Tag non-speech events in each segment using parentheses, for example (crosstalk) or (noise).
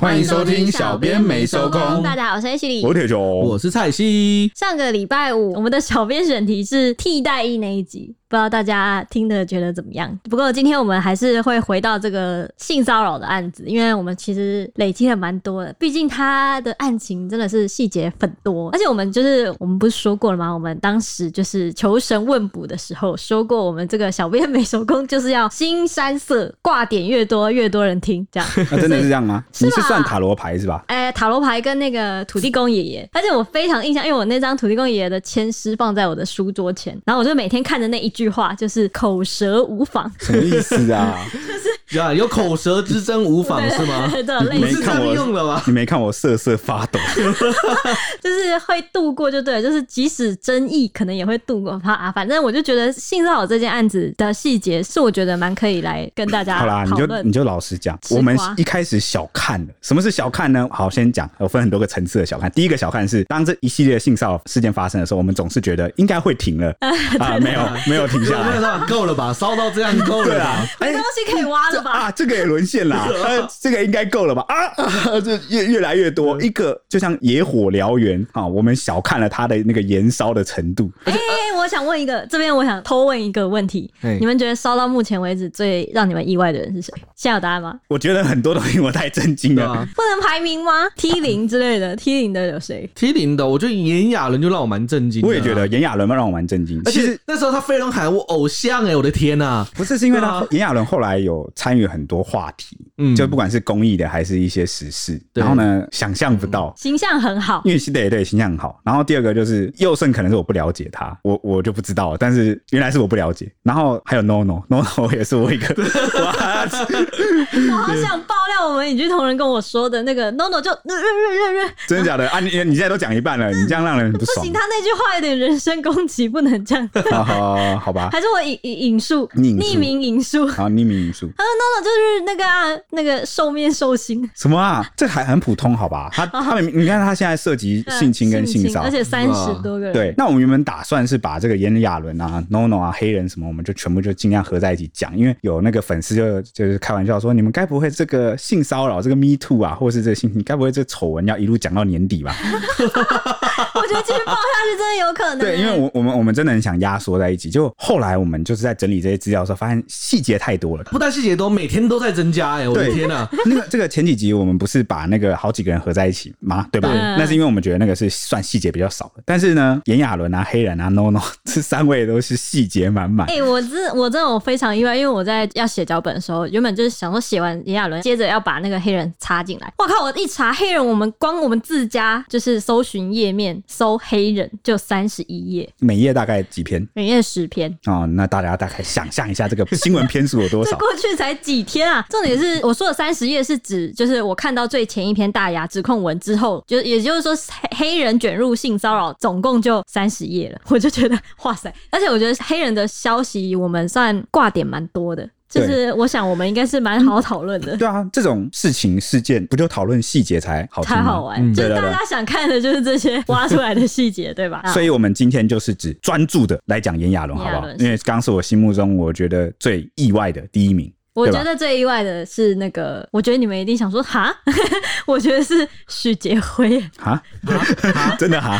欢迎收听小编没收工。大家好，我是 H 李，我是铁熊，我是蔡西。上个礼拜五，我们的小编选题是替代役那一集。不知道大家听的觉得怎么样？不过今天我们还是会回到这个性骚扰的案子，因为我们其实累积了蛮多的，毕竟他的案情真的是细节很多。而且我们就是我们不是说过了吗？我们当时就是求神问卜的时候说过，我们这个小编美手工就是要新山色，挂点越多越多人听，这样。(laughs) 那、啊、真的是这样吗？是你是算塔罗牌是吧？哎、欸，塔罗牌跟那个土地公爷爷，而且我非常印象，因为我那张土地公爷爷的签诗放在我的书桌前，然后我就每天看着那一句话，就是。口舌无妨，什么意思啊？就是呀，有口舌之争无妨是吗？(laughs) 对，你没看我用了吗？你没看我瑟瑟发抖，(laughs) 就是会度过就对了，就是即使争议可能也会度过。啊，反正我就觉得性骚扰这件案子的细节是我觉得蛮可以来跟大家。好啦，你就你就老实讲，我们一开始小看了。什么是小看呢？好，先讲，我分很多个层次的小看。第一个小看是当这一系列性骚扰事件发生的时候，我们总是觉得应该会停了 (laughs) 啊，没有没有停下来。(laughs) 够了吧？烧到这样够了吧？没东西可以挖了吧？啊，这个也沦陷了，啊，(laughs) 这个应该够了吧？啊，(laughs) 啊这越越来越多，一个就像野火燎原啊，我们小看了它的那个燃烧的程度。哎、欸，我想问一个，这边我想偷问一个问题，你们觉得烧到目前为止最让你们意外的人是谁？现在有答案吗？我觉得很多东西我太震惊了，不能排名吗？T 零之类的，T 零的有谁？T 零的，我觉得炎亚纶就让我蛮震惊。我也觉得炎亚纶让我蛮震惊。其实那时候他飞轮海，我偶像哎、欸，我的天呐、啊！不是，是因为他炎亚纶后来有参与很多话题，嗯，就不管是公益的还是一些时事，然后呢，想象不到形象很好，因为对对形象很好。然后第二个就是佑胜，可能是我不了解他，我我就不知道，但是原来是我不了解。然后还有 NONO NONO 也是我一个 (laughs) (laughs) 我好想爆料我们影剧同仁跟我说的那个 NONO 就真的假的啊？你你现在都讲一半了，你这样让人不爽。不行，他那句话有点人身攻击，不能这样。好好好吧，还是我引引述匿名引述，好匿名引述。(laughs) 他说 NONO 就是那个啊，那个兽面兽心什么啊？这还很普通好吧？他他们你看他现在涉及性侵跟性骚扰，而且三十多个人。对，那我们原本打算是把这个炎亚纶啊、NONO 啊、黑人什么，我们就全部就尽量合在一起讲，因为有那个粉丝就就是开玩笑说，你们该不会这个性骚扰这个 Me Too 啊，或是这个性侵，该不会这丑闻要一路讲到年底吧？(laughs) 我觉得继续爆下去真的有可能。对，因为我我们我们真的很想压缩在一起，就后来我们就是在整理这些资料的时候，发现细节太多了，不但细节多，每天都在增加哎、欸！我的天哪，(laughs) 那个这个前几集我们不是把那个好几个人合在一起吗？(laughs) 对吧？对，那是因为我们觉得那个是算细节比较少的。但是呢，炎亚纶啊、黑人啊、(laughs) NONO 这三位都是细节满满。哎、欸，我真我真的我非常意外，因为我在要写脚本的时候，原本就是想说写完炎亚纶，接着要把那个黑人插进来。我靠！我一查黑人，我们光我们自家就是搜寻页面搜黑人就三十一页，每页大概几篇？每页十篇。哦，那大家大概想象一下这个 (laughs) 新闻篇数有多少？过去才几天啊！重点是我说的三十页是指，就是我看到最前一篇大牙指控文之后，就也就是说黑人卷入性骚扰，总共就三十页了。我就觉得哇塞！而且我觉得黑人的消息我们算挂点蛮多的。就是我想，我们应该是蛮好讨论的。对啊，这种事情事件不就讨论细节才好才好玩？就是大家想看的就是这些挖出来的细节，对吧？(laughs) 所以我们今天就是只专注的来讲炎亚纶，好不好？因为刚是我心目中我觉得最意外的第一名。我觉得最意外的是那个，我觉得你们一定想说哈，(laughs) 我觉得是许杰辉哈，(laughs) 真的哈，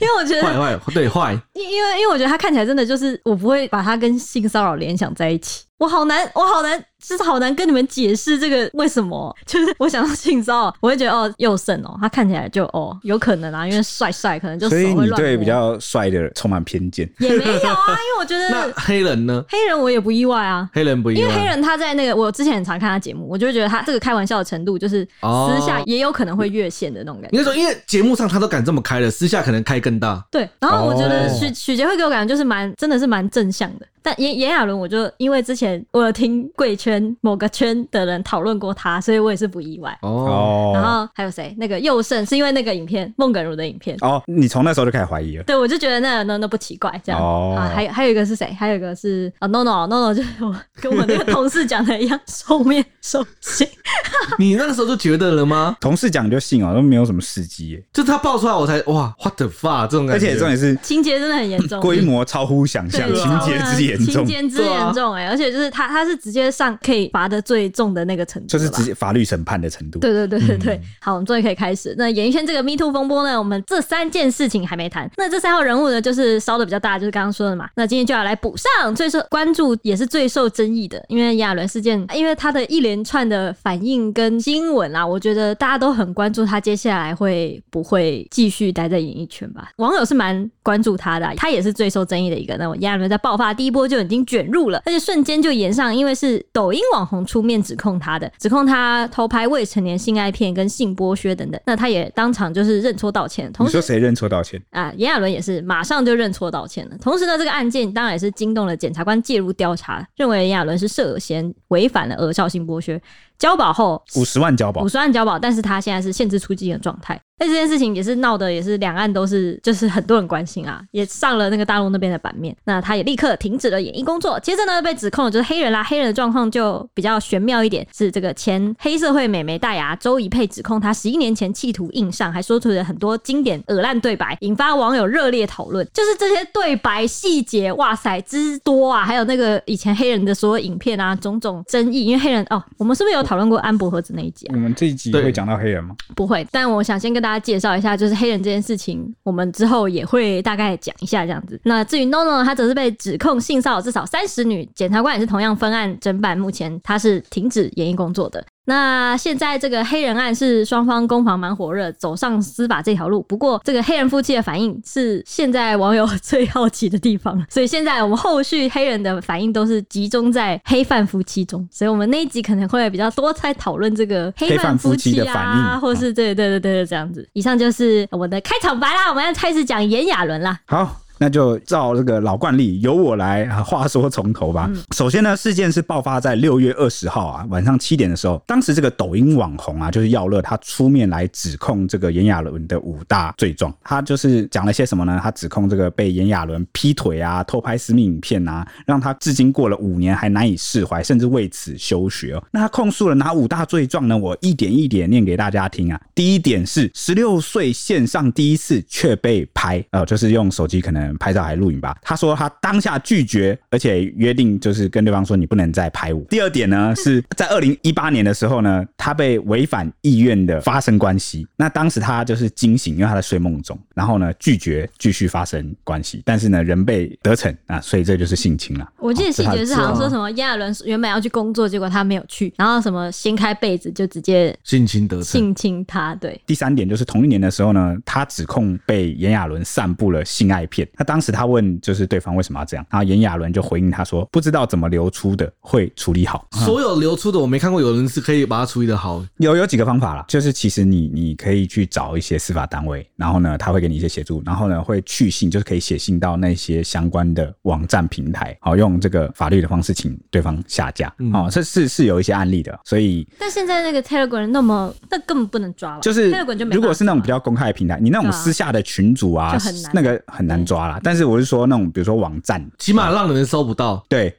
因为我觉得坏坏对坏，因因为因为我觉得他看起来真的就是我不会把他跟性骚扰联想在一起。我好难，我好难，就是好难跟你们解释这个为什么。(laughs) 就是我想到性骚扰，我会觉得哦，佑胜哦，他看起来就哦，有可能啊，因为帅帅，可能就手会乱。所以你对比较帅的人充满偏见？(laughs) 也没有啊，因为我觉得 (laughs) 那黑人呢？黑人我也不意外啊，黑人不意外，因为黑人他在那个我之前很常看他节目，我就会觉得他这个开玩笑的程度，就是私下也有可能会越线的那种感觉。应该说，因为节目上他都敢这么开了，私下可能开更大。对，然后我觉得许许杰会给我感觉就是蛮，真的是蛮正向的。但炎炎亚纶，我就因为之前我有听贵圈某个圈的人讨论过他，所以我也是不意外哦。然后还有谁？那个佑胜是因为那个影片孟耿如的影片哦。你从那时候就开始怀疑了？对，我就觉得那那那不奇怪这样哦。啊，还有还有一个是谁？还有一个是啊，NONO NONO 就是我跟我那个同事讲的一样，(laughs) 兽面兽心。(laughs) 你那个时候就觉得了吗？同事讲就信哦，都没有什么时机耶。就他爆出来，我才哇，what the fuck 这种感觉。而且重点是情节真的很严重，规模超乎想象，情节之严。严重，(laughs) 情节之严重哎、欸，而且就是他他是直接上可以罚的最重的那个程度，就是直接法律审判的程度。对对对对对，嗯、好，我们终于可以开始。那演艺圈这个 Me Too 风波呢，我们这三件事情还没谈。那这三号人物呢，就是烧的比较大，就是刚刚说的嘛。那今天就要来补上最受关注也是最受争议的，因为炎亚纶事件，因为他的一连串的反应跟新闻啊，我觉得大家都很关注他接下来会不会继续待在演艺圈吧。网友是蛮关注他的、啊，他也是最受争议的一个。那我炎亚纶在爆发第一波就已经卷入了，而且瞬间就延上，因为是抖音网红出面指控他的，指控他偷拍未成年性爱片跟性剥削等等。那他也当场就是认错道歉。同时你说谁认错道歉啊？炎亚纶也是马上就认错道歉了。同时呢，这个案件当然也是惊动了检察官介入调查，认为炎亚纶是涉嫌违反了儿少性剥削。交保后五十万交保，五十万交保，但是他现在是限制出境的状态。那这件事情也是闹的，也是两岸都是就是很多人关心啊，也上了那个大陆那边的版面。那他也立刻停止了演艺工作。接着呢，被指控的就是黑人啦，黑人的状况就比较玄妙一点，是这个前黑社会美眉大牙周怡佩指控他十一年前企图硬上，还说出了很多经典恶烂对白，引发网友热烈讨论。就是这些对白细节，哇塞之多啊！还有那个以前黑人的所有影片啊，种种争议。因为黑人哦，我们是不是有讨论过安博盒子那一集啊？我们这一集会讲到黑人吗？不会，但我想先跟大家。介绍一下，就是黑人这件事情，我们之后也会大概讲一下这样子。那至于 NONO，他则是被指控性骚扰至少三十女，检察官也是同样分案侦办，目前他是停止演艺工作的。那现在这个黑人案是双方攻防蛮火热，走上司法这条路。不过这个黑人夫妻的反应是现在网友最好奇的地方，所以现在我们后续黑人的反应都是集中在黑范夫妻中。所以我们那一集可能会比较多在讨论这个黑范夫妻啊，妻的反应 (laughs) 或是对对对对对这样子。以上就是我的开场白啦，我们要开始讲炎亚纶啦。好。那就照这个老惯例，由我来话说从头吧。首先呢，事件是爆发在六月二十号啊，晚上七点的时候。当时这个抖音网红啊，就是耀乐，他出面来指控这个炎亚纶的五大罪状。他就是讲了些什么呢？他指控这个被炎亚纶劈腿啊、偷拍私密影片啊，让他至今过了五年还难以释怀，甚至为此休学哦。那他控诉了哪五大罪状呢？我一点一点念给大家听啊。第一点是十六岁线上第一次却被拍，呃，就是用手机可能。拍照还录影吧？他说他当下拒绝，而且约定就是跟对方说，你不能再拍我。第二点呢，是在二零一八年的时候呢，他被违反意愿的发生关系。那当时他就是惊醒，因为他在睡梦中，然后呢拒绝继续发生关系，但是呢人被得逞啊，所以这就是性侵了。我记得细节是好像说什么炎亚纶原本要去工作，结果他没有去，然后什么掀开被子就直接性侵得逞，性侵他。对。第三点就是同一年的时候呢，他指控被炎亚纶散布了性爱片。他当时他问就是对方为什么要这样，然后炎亚纶就回应他说不知道怎么流出的会处理好。(laughs) 所有流出的我没看过有人是可以把它处理的好。有有几个方法啦，就是其实你你可以去找一些司法单位，然后呢他会给你一些协助，然后呢会去信，就是可以写信到那些相关的网站平台，好用这个法律的方式请对方下架。哦，这是是有一些案例的，所以但现在那个 Telegram 那么那根本不能抓了，就是 Telegram 就没如果是那种比较公开的平台，你那种私下的群组啊，那个很难抓啦。但是我是说那种比如说网站，起码让人搜不到，对，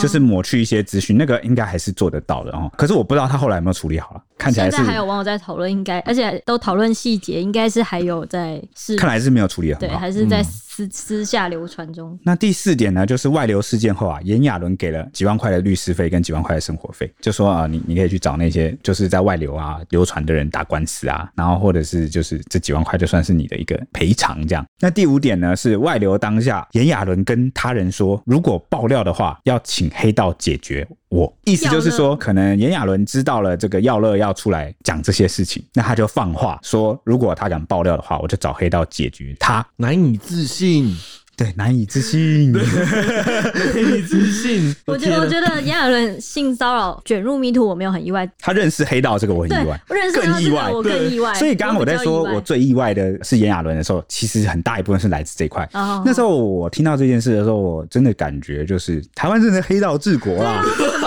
就是抹去一些资讯，那个应该还是做得到的哦。可是我不知道他后来有没有处理好了。看起来是现在还有网友在讨论，应该而且都讨论细节，应该是还有在是，看来是没有处理好，对，还是在私、私下流传中。那第四点呢，就是外流事件后啊，炎亚纶给了几万块的律师费跟几万块的生活费，就说啊，你你可以去找那些就是在外流啊流传的人打官司啊，然后或者是就是这几万块就算是你的一个赔偿这样。那第五点呢，是外流当下，炎亚纶跟他人说，如果爆料的话，要请黑道解决。我意思就是说，可能炎亚纶知道了这个耀乐要出来讲这些事情，那他就放话说，如果他敢爆料的话，我就找黑道解决他。难以置信。对，难以置信，难以置信。(laughs) 我觉得，我觉得炎亚伦性骚扰卷入 MeToo，我没有很意外。他认识黑道这个我很意外，我认识更意外，我更意外。所以刚刚我在说我最意外的是炎亚纶的时候，其实很大一部分是来自这一块。那时候我听到这件事的时候，我真的感觉就是台湾真的黑道治国啊。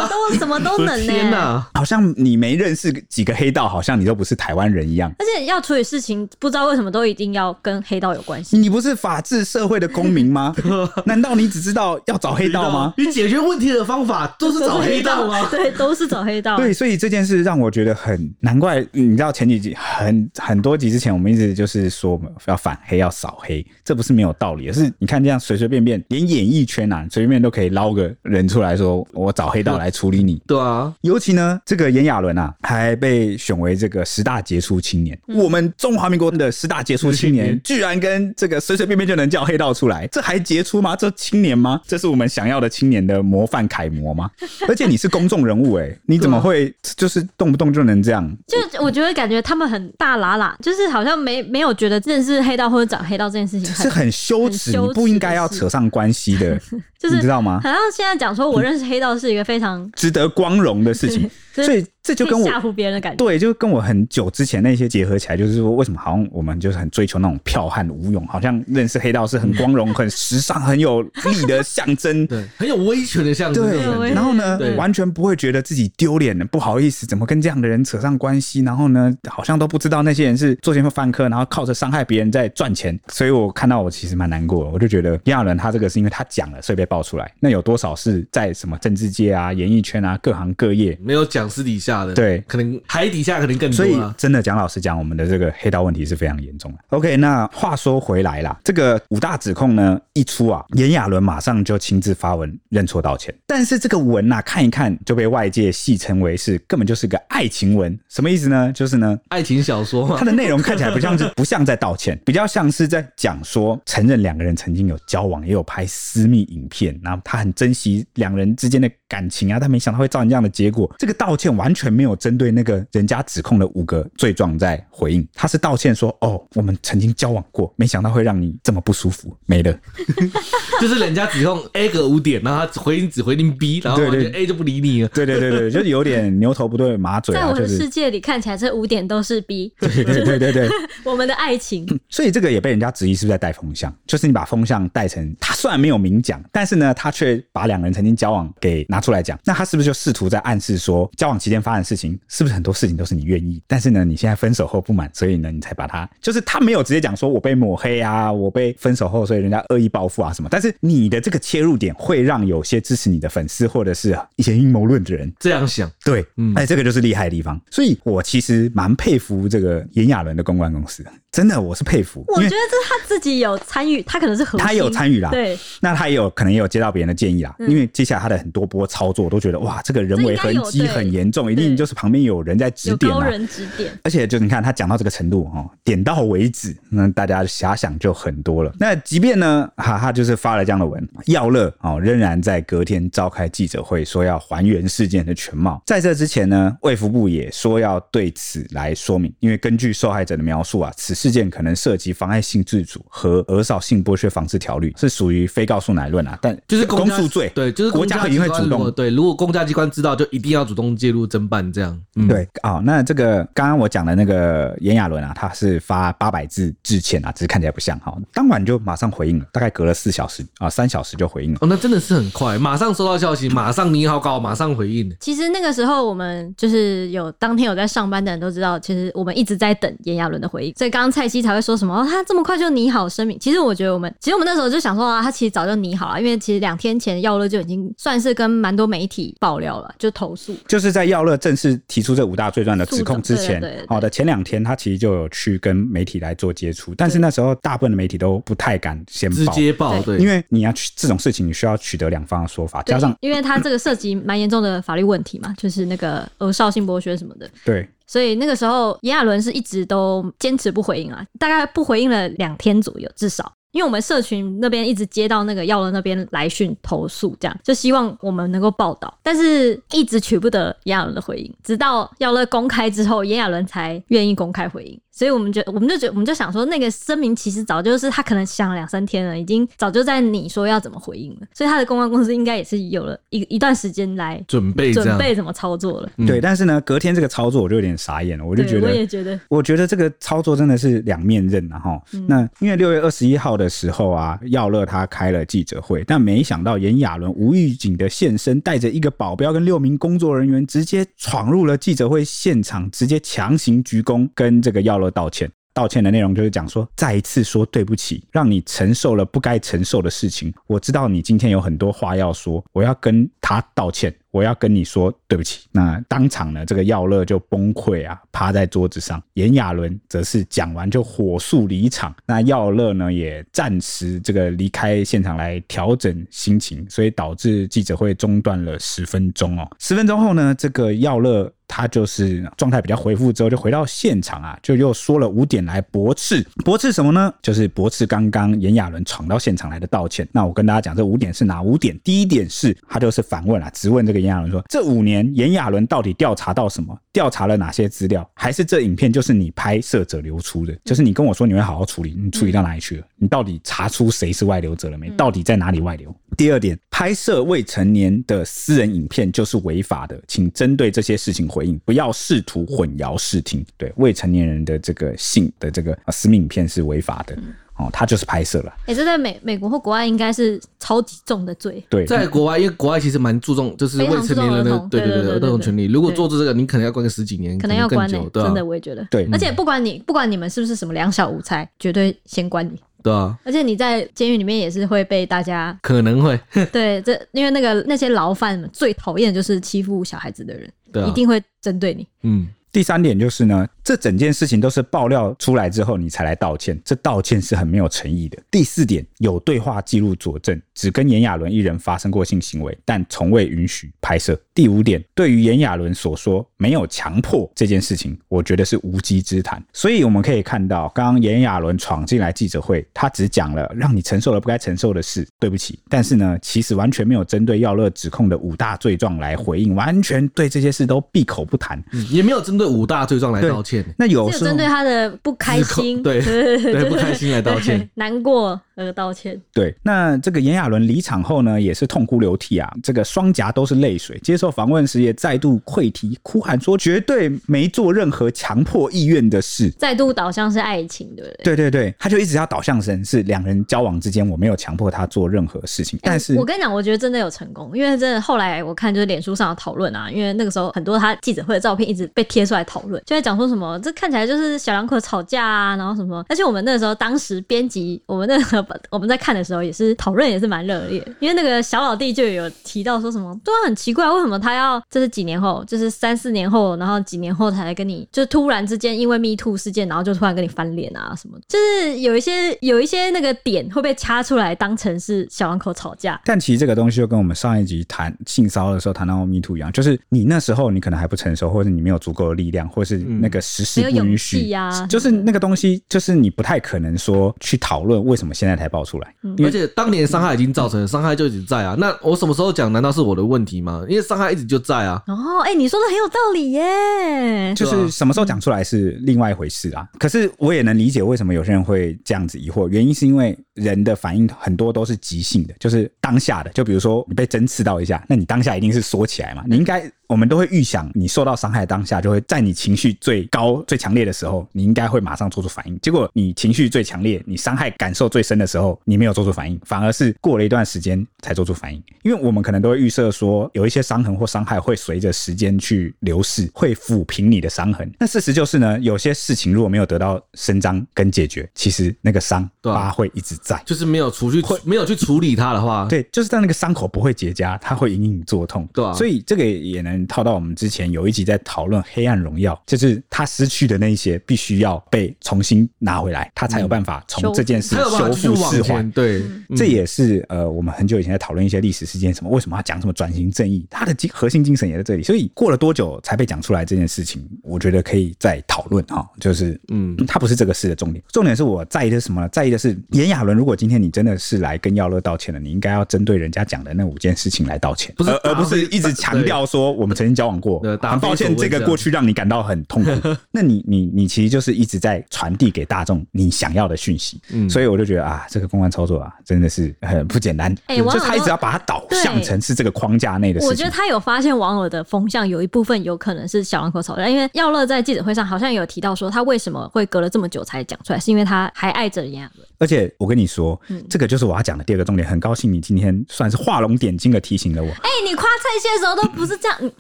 么都什么都能呢、天哪！好像你没认识几个黑道，好像你都不是台湾人一样。而且要处理事情，不知道为什么都一定要跟黑道有关系。你不是法治社会的公民吗？(laughs) 难道你只知道要找黑道吗？你解决问题的方法都是找黑道吗？(laughs) 对，都是找黑道。对，所以这件事让我觉得很难怪。你知道前几集很很多集之前，我们一直就是说要反黑，要扫黑，这不是没有道理，而是你看这样随随便便，连演艺圈啊，随便都可以捞个人出来说，我找黑道来处理你。对啊，尤其呢，这个炎亚纶啊，还被选为这个十大杰出青年。嗯、我们中华民国的十大杰出青年，居然跟这个随随便便就能叫黑道出来，这还杰出吗？这青年吗？这是我们想要的青年的模范楷模吗？(laughs) 而且你是公众人物哎、欸，你怎么会就是动不动就能这样？就我觉得感觉他们很大喇喇，就是好像没没有觉得认识黑道或者找黑道这件事情是很羞耻，你不应该要扯上关系的，(laughs) 就是你知道吗？好像现在讲说我认识黑道是一个非常值得光荣的事情。所以这就跟我吓唬别人的感觉，对，就跟我很久之前那些结合起来，就是说，为什么好像我们就是很追求那种剽悍无勇，好像认识黑道是很光荣、(laughs) 很时尚、很有力的象征，对，很有威权的象征。对，然后呢，完全不会觉得自己丢脸的，不好意思，怎么跟这样的人扯上关系？然后呢，好像都不知道那些人是作奸犯科，然后靠着伤害别人在赚钱。所以我看到我其实蛮难过的，我就觉得亚伦他这个是因为他讲了，所以被爆出来。那有多少是在什么政治界啊、演艺圈啊、各行各业没有讲私底下的？对。可能海底下可能更多。所以真的蒋老师讲，我们的这个黑道问题是非常严重的。OK，那话说回来啦，这个五大指控呢一出啊，炎亚纶马上就亲自发文认错道歉。但是这个文呐、啊，看一看就被外界戏称为是根本就是个爱情文，什么意思呢？就是呢，爱情小说，它的内容看起来不像是不像在道歉，比较像是在讲说承认两个人曾经有交往，也有拍私密影片，然后他很珍惜两人之间的感情啊，但没想到会造成这样的结果。这个道歉完全没有。针对那个人家指控的五个罪状在回应，他是道歉说：“哦，我们曾经交往过，没想到会让你这么不舒服。”没了，(laughs) 就是人家指控 A 个五点，然后他回应只回应 B，然后 A 就不理你了。对对对对，就是有点牛头不对马嘴、啊。在我的世界里看起来，这五点都是 B。对对对对对，(laughs) 我们的爱情。所以这个也被人家质疑是不是在带风向？就是你把风向带成他虽然没有明讲，但是呢，他却把两个人曾经交往给拿出来讲，那他是不是就试图在暗示说交往期间发生的事情？是不是很多事情都是你愿意？但是呢，你现在分手后不满，所以呢，你才把他，就是他没有直接讲说我被抹黑啊，我被分手后，所以人家恶意报复啊什么。但是你的这个切入点会让有些支持你的粉丝或者是一些阴谋论的人这样想。对，嗯，哎，这个就是厉害的地方。所以我其实蛮佩服这个炎亚纶的公关公司，真的，我是佩服。我觉得这他自己有参与，他可能是核心，他有参与啦。对，那他也有可能也有接到别人的建议啦。嗯、因为接下来他的很多波操作，我都觉得哇，这个人为痕迹很严重，一定就是。旁边有人在指点，高人指点，而且就你看他讲到这个程度哦，点到为止，那大家遐想就很多了。那即便呢，哈，他就是发了这样的文，耀乐哦，仍然在隔天召开记者会，说要还原事件的全貌。在这之前呢，卫福部也说要对此来说明，因为根据受害者的描述啊，此事件可能涉及妨碍性自主和儿少性剥削防治条例，是属于非告诉乃论啊。但就是公诉罪，对，就是国家肯定会主动，对，如果公家机关知道，就一定要主动介入侦办这样。嗯、对啊、哦，那这个刚刚我讲的那个炎亚纶啊，他是发八百字致歉啊，只是看起来不像哈。当晚就马上回应了，大概隔了四小时啊，三小时就回应了。哦，那真的是很快，马上收到消息，马上拟好稿，马上回应。其实那个时候我们就是有当天有在上班的人都知道，其实我们一直在等炎亚纶的回应，所以刚刚蔡西才会说什么哦，他这么快就拟好声明。其实我觉得我们，其实我们那时候就想说啊，他其实早就拟好了，因为其实两天前耀乐就已经算是跟蛮多媒体爆料了，就投诉，就是在耀乐正式提出这五大罪状的指控之前，好的前两天，他其实就有去跟媒体来做接触，但是那时候大部分的媒体都不太敢先报，直接报，对，因为你要去这种事情，你需要取得两方的说法，加上因为他这个涉及蛮严重的法律问题嘛，就是那个呃少性剥削什么的，对，所以那个时候炎亚纶是一直都坚持不回应啊，大概不回应了两天左右，至少。因为我们社群那边一直接到那个耀乐那边来讯投诉，这样就希望我们能够报道，但是一直取不得炎亚纶的回应，直到耀乐公开之后，炎亚纶才愿意公开回应。所以我们就我们就觉我们就想说，那个声明其实早就是他可能想了两三天了，已经早就在你说要怎么回应了，所以他的公关公司应该也是有了一一段时间来准备准备怎么操作了。对，但是呢，隔天这个操作我就有点傻眼了，我就觉得，我也觉得，我觉得这个操作真的是两面刃啊哈。那因为六月二十一号的时候啊，耀乐他开了记者会，但没想到炎亚纶无预警的现身，带着一个保镖跟六名工作人员，直接闯入了记者会现场，直接强行鞠躬，跟这个耀乐道歉。道歉的内容就是讲说，再一次说对不起，让你承受了不该承受的事情。我知道你今天有很多话要说，我要跟他道歉。我要跟你说对不起。那当场呢，这个耀乐就崩溃啊，趴在桌子上。炎亚纶则是讲完就火速离场。那耀乐呢，也暂时这个离开现场来调整心情，所以导致记者会中断了十分钟哦。十分钟后呢，这个耀乐他就是状态比较恢复之后，就回到现场啊，就又说了五点来驳斥。驳斥什么呢？就是驳斥刚刚炎亚纶闯到现场来的道歉。那我跟大家讲，这五点是哪五点？第一点是他就是反问啊，质问这个。炎亚纶说：“这五年，炎亚纶到底调查到什么？调查了哪些资料？还是这影片就是你拍摄者流出的？就是你跟我说你会好好处理，你处理到哪里去了？你到底查出谁是外流者了没？到底在哪里外流？”第二点，拍摄未成年的私人影片就是违法的，请针对这些事情回应，不要试图混淆视听。对，未成年人的这个性的这个私密影片是违法的。哦，他就是拍摄了。哎、欸，这在美美国或国外应该是超级重的罪。对，在国外，因为国外其实蛮注重，就是未成年人的对对对儿童权利。如果做这个，你可能要关个十几年，可能要关、欸、对、啊，真的我也觉得。对，而且不管你不管你们是不是什么两小无猜，绝对先关你。对啊，而且你在监狱里面也是会被大家可能会 (laughs) 对这，因为那个那些牢犯们最讨厌的就是欺负小孩子的人，对、啊，一定会针对你。嗯。第三点就是呢，这整件事情都是爆料出来之后你才来道歉，这道歉是很没有诚意的。第四点，有对话记录佐证，只跟炎亚纶一人发生过性行为，但从未允许拍摄。第五点，对于炎亚纶所说没有强迫这件事情，我觉得是无稽之谈。所以我们可以看到，刚刚炎亚纶闯进来记者会，他只讲了让你承受了不该承受的事，对不起。但是呢，其实完全没有针对耀乐指控的五大罪状来回应，完全对这些事都闭口不谈，嗯，也没有针对。五大罪状来道歉，那有时候针对他的不开心，对 (laughs) 对，对不开心来道歉，难过。呃，道歉。对，那这个炎亚纶离场后呢，也是痛哭流涕啊，这个双颊都是泪水。接受访问时也再度溃堤，哭喊说绝对没做任何强迫意愿的事，再度导向是爱情，对不对？对对对，他就一直要导向成是两人交往之间，我没有强迫他做任何事情。但是、欸、我跟你讲，我觉得真的有成功，因为真的后来我看就是脸书上的讨论啊，因为那个时候很多他记者会的照片一直被贴出来讨论，就在讲说什么这看起来就是小两口吵架啊，然后什么，而且我们那个时候当时编辑，我们那个我们在看的。时候也是讨论也是蛮热烈，因为那个小老弟就有提到说什么，对啊，很奇怪，为什么他要这是几年后，就是三四年后，然后几年后才来跟你，就突然之间因为 Me Too 事件，然后就突然跟你翻脸啊什么，就是有一些有一些那个点会被掐出来当成是小两口吵架。但其实这个东西就跟我们上一集谈性骚扰的时候谈到 Me Too 一样，就是你那时候你可能还不成熟，或者你没有足够的力量，或是那个时事不允许呀，就是那个东西，就是你不太可能说去讨论为什么现在才爆出来。嗯而且当年伤害已经造成了，伤害就一直在啊。那我什么时候讲？难道是我的问题吗？因为伤害一直就在啊。哦，哎、欸，你说的很有道理耶。就是什么时候讲出来是另外一回事啊。可是我也能理解为什么有些人会这样子疑惑，原因是因为人的反应很多都是即兴的，就是当下的。就比如说你被针刺到一下，那你当下一定是缩起来嘛。你应该。我们都会预想，你受到伤害当下，就会在你情绪最高、最强烈的时候，你应该会马上做出反应。结果你情绪最强烈、你伤害感受最深的时候，你没有做出反应，反而是过了一段时间才做出反应。因为我们可能都会预设说，有一些伤痕或伤害会随着时间去流逝，会抚平你的伤痕。那事实就是呢，有些事情如果没有得到伸张跟解决，其实那个伤疤会一直在，就是没有除去，没有去处理它的话，对，就是在那个伤口不会结痂，它会隐隐作痛，对啊。所以这个也能。套到我们之前有一集在讨论《黑暗荣耀》，就是他失去的那一些，必须要被重新拿回来，他才有办法从这件事修复释怀。对，这也是呃，我们很久以前在讨论一些历史事件，什么为什么要讲什么转型正义，它的精核心精神也在这里。所以过了多久才被讲出来这件事情，我觉得可以再讨论哈。就是嗯，它不是这个事的重点，重点是我在意的是什么呢？在意的是炎亚纶伦，如果今天你真的是来跟耀乐道歉的，你应该要针对人家讲的那五件事情来道歉，不是而而不是一直强调说我们曾经交往过，很抱歉这个过去让你感到很痛苦。(laughs) 那你你你其实就是一直在传递给大众你想要的讯息，嗯，所以我就觉得啊，这个公关操作啊，真的是很不简单。哎，就他一直要把它导向成是这个框架内的事情。我觉得他有发现网友的风向，有一部分有可能是小两口吵架，因为耀乐在记者会上好像有提到说，他为什么会隔了这么久才讲出来，是因为他还爱着炎亚纶。而且我跟你说，嗯、这个就是我要讲的第二个重点。很高兴你今天算是画龙点睛的提醒了我。哎、欸，你夸蔡谢的时候都不是这样，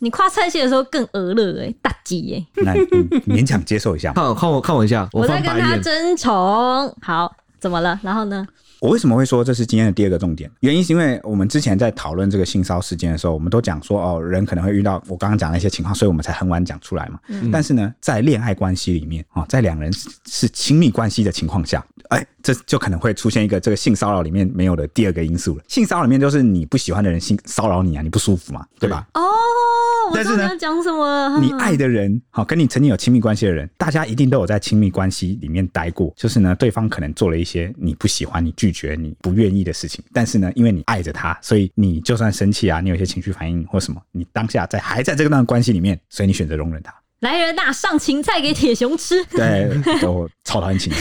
你夸蔡谢的时候更鹅了哎，大鸡哎。那勉强接受一下。看我看我看我一下，我在跟他争宠。好，怎么了？然后呢？我为什么会说这是今天的第二个重点？原因是因为我们之前在讨论这个性骚事件的时候，我们都讲说哦，人可能会遇到我刚刚讲的一些情况，所以我们才很晚讲出来嘛。嗯、但是呢，在恋爱关系里面啊，在两人是亲密关系的情况下，哎，这就可能会出现一个这个性骚扰里面没有的第二个因素了。性骚扰里面就是你不喜欢的人性骚扰你啊，你不舒服嘛，对吧？哦。但是呢，讲什么？你爱的人，好，跟你曾经有亲密关系的人，大家一定都有在亲密关系里面待过。就是呢，对方可能做了一些你不喜欢、你拒绝、你不愿意的事情。但是呢，因为你爱着他，所以你就算生气啊，你有些情绪反应或什么，你当下在还在这个那个关系里面，所以你选择容忍他。来人呐，上芹菜给铁熊吃。对，我超讨厌芹菜。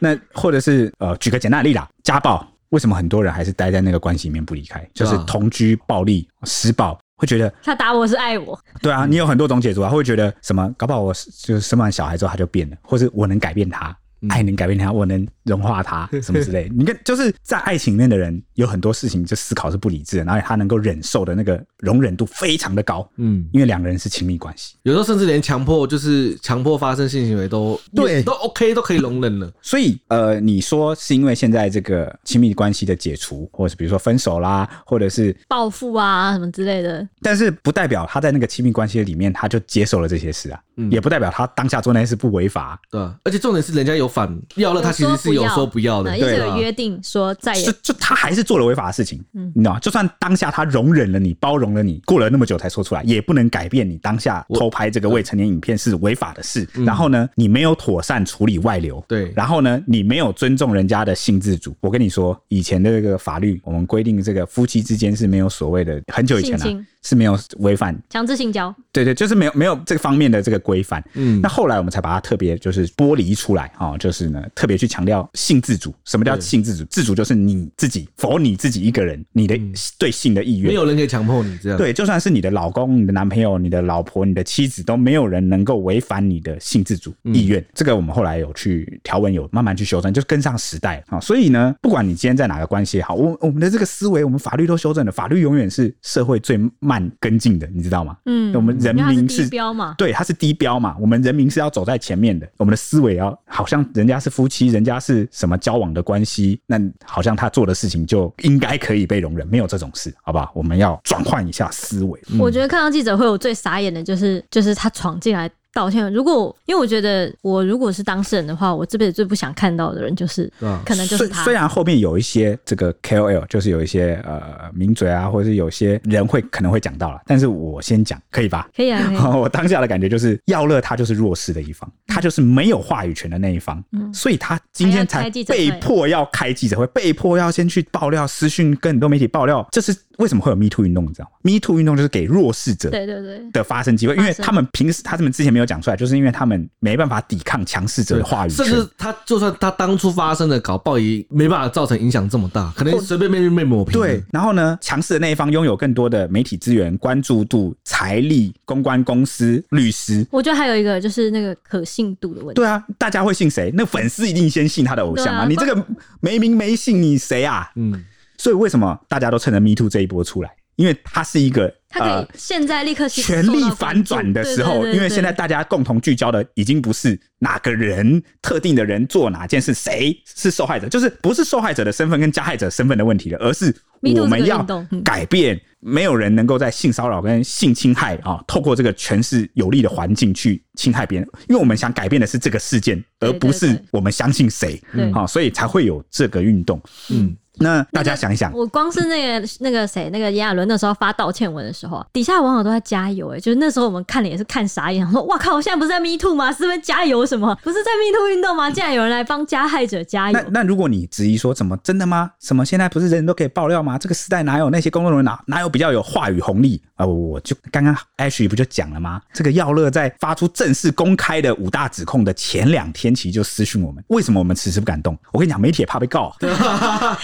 那 (laughs) 或者是呃，举个简单的例子，家暴，为什么很多人还是待在那个关系里面不离开？就是同居暴力施暴。会觉得他打我是爱我，对啊，你有很多种解读啊，会觉得什么？搞不好我就是生完小孩之后他就变了，或是我能改变他。爱能改变他，我能融化他，(laughs) 什么之类。你看，就是在爱情里面的人，有很多事情就思考是不理智的，然后他能够忍受的那个容忍度非常的高。嗯，因为两个人是亲密关系，有时候甚至连强迫，就是强迫发生性行为都对，都 OK，都可以容忍了。所以，呃，你说是因为现在这个亲密关系的解除，或者是比如说分手啦，或者是报复啊什么之类的，但是不代表他在那个亲密关系里面他就接受了这些事啊，嗯，也不代表他当下做那些事不违法。对，而且重点是人家有反要了，他其实是有说不要的，一直有约定说再也就就他还是做了违法的事情，嗯，你知道？就算当下他容忍了你，包容了你，过了那么久才说出来，也不能改变你当下偷拍这个未成年影片是违法的事。然后呢，你没有妥善处理外流，对，然后呢，你没有尊重人家的性自主。我跟你说，以前的这个法律，我们规定这个夫妻之间是没有所谓的，很久以前了。是没有违反强制性交，对对，就是没有没有这个方面的这个规范。嗯，那后来我们才把它特别就是剥离出来啊，就是呢特别去强调性自主。什么叫性自主？自主就是你自己，否你自己一个人，你的对性的意愿，没有人可以强迫你这样。对，就算是你的老公、你的男朋友、你的老婆、你的妻子，都没有人能够违反你的性自主意愿。这个我们后来有去条文有慢慢去修正，就跟上时代啊。所以呢，不管你今天在哪个关系也好，我我们的这个思维，我们法律都修正了。法律永远是社会最慢跟进的，你知道吗？嗯，我们人民是低标嘛，对，它是低标嘛。我们人民是要走在前面的，我们的思维要好像人家是夫妻，人家是什么交往的关系，那好像他做的事情就应该可以被容忍，没有这种事，好不好？我们要转换一下思维。我觉得看到记者会，我最傻眼的就是，就是他闯进来。道歉。如果因为我觉得我如果是当事人的话，我这辈子最不想看到的人就是，可能就是他。虽然后面有一些这个 KOL，就是有一些呃名嘴啊，或者是有些人会可能会讲到了，但是我先讲，可以吧？可以啊。(laughs) 我当下的感觉就是，耀乐他就是弱势的一方，他就是没有话语权的那一方，嗯，所以他今天才被迫要开记者会，被迫要先去爆料，私讯跟很多媒体爆料，这是为什么会有 Me Too 运动？你知道吗？Me Too 运动就是给弱势者对对对的发声机会，因为他们平时他们之前没有。讲出来，就是因为他们没办法抵抗强势者的话语，甚至他就算他当初发生的搞暴也没办法造成影响这么大，可能随便被被抹平。对，然后呢，强势的那一方拥有更多的媒体资源、关注度、财力、公关公司、律师。我觉得还有一个就是那个可信度的问题。对啊，大家会信谁？那粉丝一定先信他的偶像啊！你这个没名没姓，你谁啊？嗯，所以为什么大家都趁着 Me Too 这一波出来？因为他是一个。他可以现在立刻全力反转的时候，因为现在大家共同聚焦的已经不是哪个人特定的人做哪件事，谁是受害者，就是不是受害者的身份跟加害者身份的问题了，而是我们要改变，没有人能够在性骚扰跟性侵害啊，透过这个权势有利的环境去侵害别人，因为我们想改变的是这个事件，而不是我们相信谁，好，所以才会有这个运动。嗯，那大家想一想，我光是那个那个谁，那个炎亚纶那时候发道歉文的时候，底下网友都在加油哎、欸，就是那时候我们看了也是看傻眼，说哇靠，我现在不是在 Me Too 吗？是不是加油什么？不是在 Me Too 运动吗？竟然有人来帮加害者加油。那那如果你质疑说怎么真的吗？什么现在不是人人都可以爆料吗？这个时代哪有那些公众人员哪哪有比较有话语红利啊、呃？我就刚刚 Ashley 不就讲了吗？这个耀乐在发出正式公开的五大指控的前两天，其实就私讯我们，为什么我们迟迟不敢动？我跟你讲，媒体也怕被告。(laughs)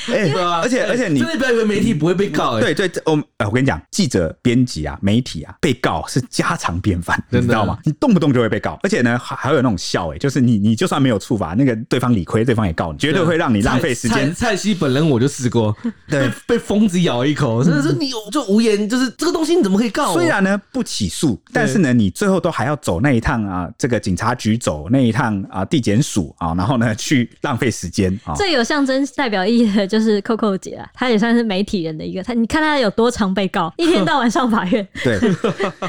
(laughs) 哎，对啊，而且而且你真的不要以为媒体不会被告、欸，对对，我我跟你讲，记者、编辑啊，媒体啊，被告是家常便饭，你知道吗？你动不动就会被告，而且呢，还还有那种笑哎、欸，就是你你就算没有处罚，那个对方理亏，对方也告你，绝对会让你浪费时间。蔡西本人我就试过，(laughs) 对，被疯子咬一口，真的是你有就无言，就是这个东西你怎么可以告？虽然呢不起诉，但是呢，你最后都还要走那一趟啊，这个警察局走那一趟啊，地检署啊，然后呢去浪费时间啊。最有象征代表意义的就是 Coco 姐啊，她也算是媒体人的一个，她你看她有多常被告，一天到晚上法院。(laughs) 对，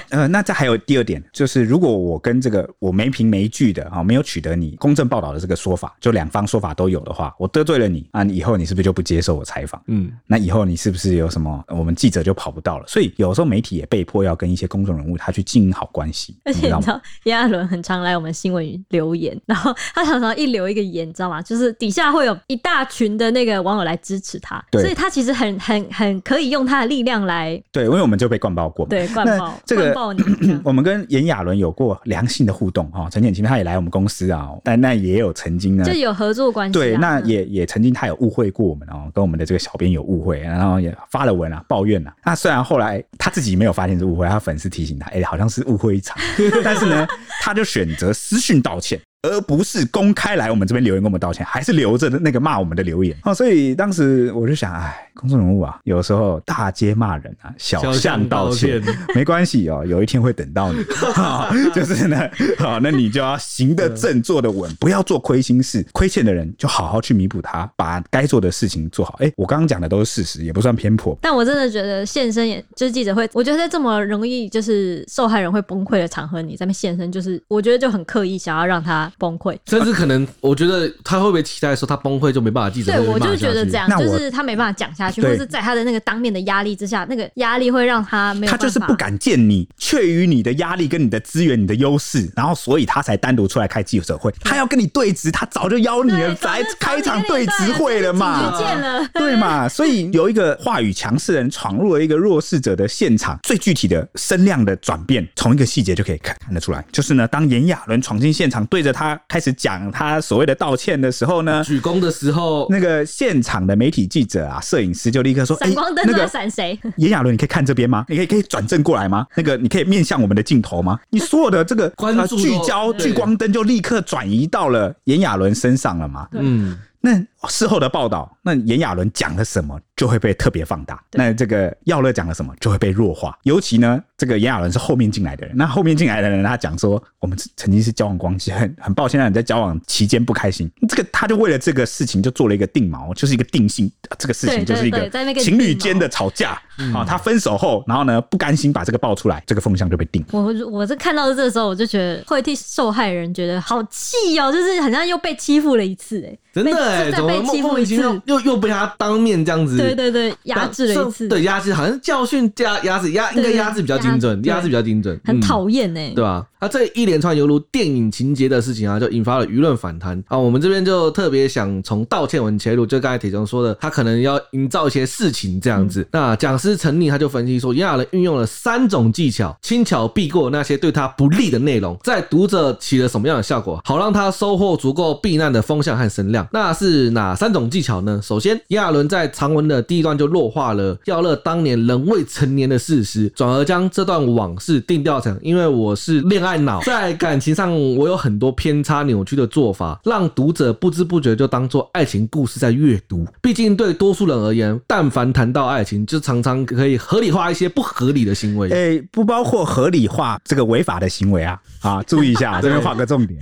呃，那这还有第二点，就是如果我跟这个我没凭没据的啊，没有取得你公正报道的这个说法，就两方说法都有的话，我得罪了你啊，你以后你是不是就不接受我采访？嗯，那以后你是不是有什么我们记者就跑不到了？所以有时候媒体也被迫要跟一些公众人物他去经营好关系。而且你知道，炎亚纶很常来我们新闻留言，然后他常常一留一个言，你知道吗？就是底下会有一大群的那个网友来支持他，所以他其实很很很可以用他的力量来。对，因为我们就被灌爆过，对，灌爆这个灌爆你。(clears throat) 我们跟炎亚纶有过良性的互动哈，陈建骐他也来我们公司啊，但那也有曾经呢，就有合作关系。对，那也也曾经他有误会过我们哦，跟我们的这个小编有误会，然后也发了文啊抱怨啊。那虽然后来他自己没有发现是误会，他粉丝提醒他，哎，好像是误会一场，(laughs) 但是呢，他就选择私讯道歉。而不是公开来我们这边留言跟我们道歉，还是留着那个骂我们的留言哦。所以当时我就想，哎，公众人物啊，有时候大街骂人啊，小巷道歉没关系哦，有一天会等到你。(laughs) 就是呢，好，那你就要行得正，坐得稳，不要做亏心事。亏欠的人就好好去弥补他，把该做的事情做好。哎，我刚刚讲的都是事实，也不算偏颇。但我真的觉得现身也就是记者会，我觉得在这么容易就是受害人会崩溃的场合，你在那现身，就是我觉得就很刻意想要让他。崩溃，甚至可能，我觉得他会不会期待说他崩溃就没办法记者？对，我就觉得这样，就是他没办法讲下去，或者是在他的那个当面的压力之下，那个压力会让他没有。他就是不敢见你，却于你的压力跟你的资源、你的优势，然后所以他才单独出来开记者会。他要跟你对质，他早就邀你了，来开场对质会了嘛？见了，(laughs) 对嘛？所以有一个话语强势人闯入了一个弱势者的现场，最具体的声量的转变，从一个细节就可以看看得出来，就是呢，当炎亚纶闯进现场，对着。他开始讲他所谓的道歉的时候呢，举躬的时候，那个现场的媒体记者啊、摄影师就立刻说：“闪光灯在闪谁？(laughs) 炎亚纶，你可以看这边吗？你可以可以转正过来吗？那个你可以面向我们的镜头吗？你所有的这个 (laughs) 关注聚焦聚光灯就立刻转移到了炎亚纶身上了嘛？嗯，那事后的报道，那炎亚纶讲了什么？”就会被特别放大。那这个耀乐讲了什么，就会被弱化。尤其呢，这个炎亚纶是后面进来的人。那后面进来的人，他讲说，我们曾经是交往关系，很很抱歉让你在交往期间不开心。这个他就为了这个事情就做了一个定锚，就是一个定性。这个事情就是一个情侣间的吵架啊。他分手后，然后呢不甘心把这个爆出来，这个风向就被定。我我是看到这个时候，我就觉得会替受害人觉得好气哦，就是好像又被欺负了一次哎，真的被欺负一次，又又被他当面这样子。对对对，压制了一次。对，压制好像教训加压制压，应该压制比较精准，压制比较精准。很讨厌呢，对吧？啊，这一连串犹如电影情节的事情啊，就引发了舆论反弹啊。我们这边就特别想从道歉文切入，就刚才铁雄说的，他可能要营造一些事情这样子。那讲师陈立他就分析说，炎亚纶运用了三种技巧，轻巧避过那些对他不利的内容，在读者起了什么样的效果，好让他收获足够避难的风向和声量。那是哪三种技巧呢？首先，炎亚纶在长文的第一段就弱化了耀乐当年仍未成年的事实，转而将这段往事定调成因为我是恋爱脑，在感情上我有很多偏差扭曲的做法，让读者不知不觉就当做爱情故事在阅读。毕竟对多数人而言，但凡谈到爱情，就常常可以合理化一些不合理的行为。诶，不包括合理化这个违法的行为啊！啊，注意一下，(laughs) 这边画个重点。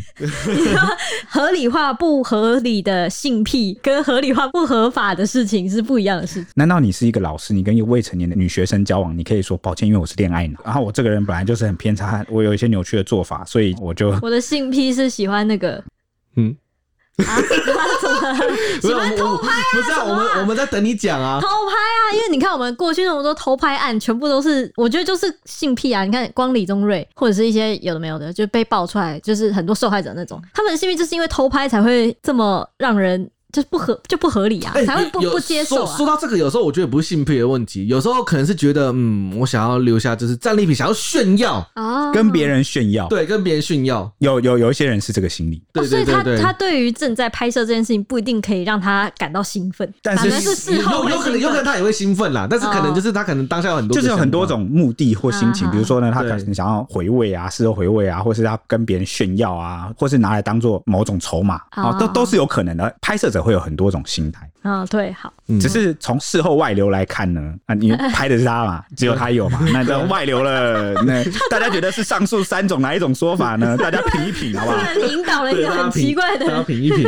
合理化不合理的性癖，跟合理化不合法的事情是不一样的事情。难道你是一个老师，你跟一个未成年的女学生交往，你可以说抱歉，因为我是恋爱脑，然后我这个人本来就是很偏差，我有一些扭曲的做法，所以我就我的性癖是喜欢那个，(laughs) 嗯。啊，怎么喜欢 (laughs) 偷拍啊？不是啊，我们我们在等你讲啊。偷拍啊，因为你看我们过去那么多偷拍案，全部都是我觉得就是性癖啊。你看光李宗瑞或者是一些有的没有的，就被爆出来，就是很多受害者那种，他们的性癖就是因为偷拍才会这么让人。就不合就不合理啊，欸、才会不不接受、啊。说到这个，有时候我觉得不是性癖的问题，有时候可能是觉得，嗯，我想要留下就是战利品，想要炫耀。啊，跟别人炫耀，对，跟别人炫耀。有有有一些人是这个心理，对对对所以他他对于正在拍摄这件事情不一定可以让他感到兴奋，但是是事后有有可能有可能他也会兴奋啦，但是可能就是他可能当下有很多就是有很多种目的或心情，啊、比如说呢，他可能想要回味啊，事后回味啊，或是他跟别人炫耀啊，或是拿来当做某种筹码啊，都都是有可能的。拍摄者会有很多种。心态啊，对，好，只是从事后外流来看呢，啊，你 (laughs) 拍的是他嘛，只有他有嘛，那这外流了，(laughs) 那大家觉得是上述三种哪一种说法呢？(laughs) 大家品一品，好不好？引导了一个很奇怪的，大家品一品，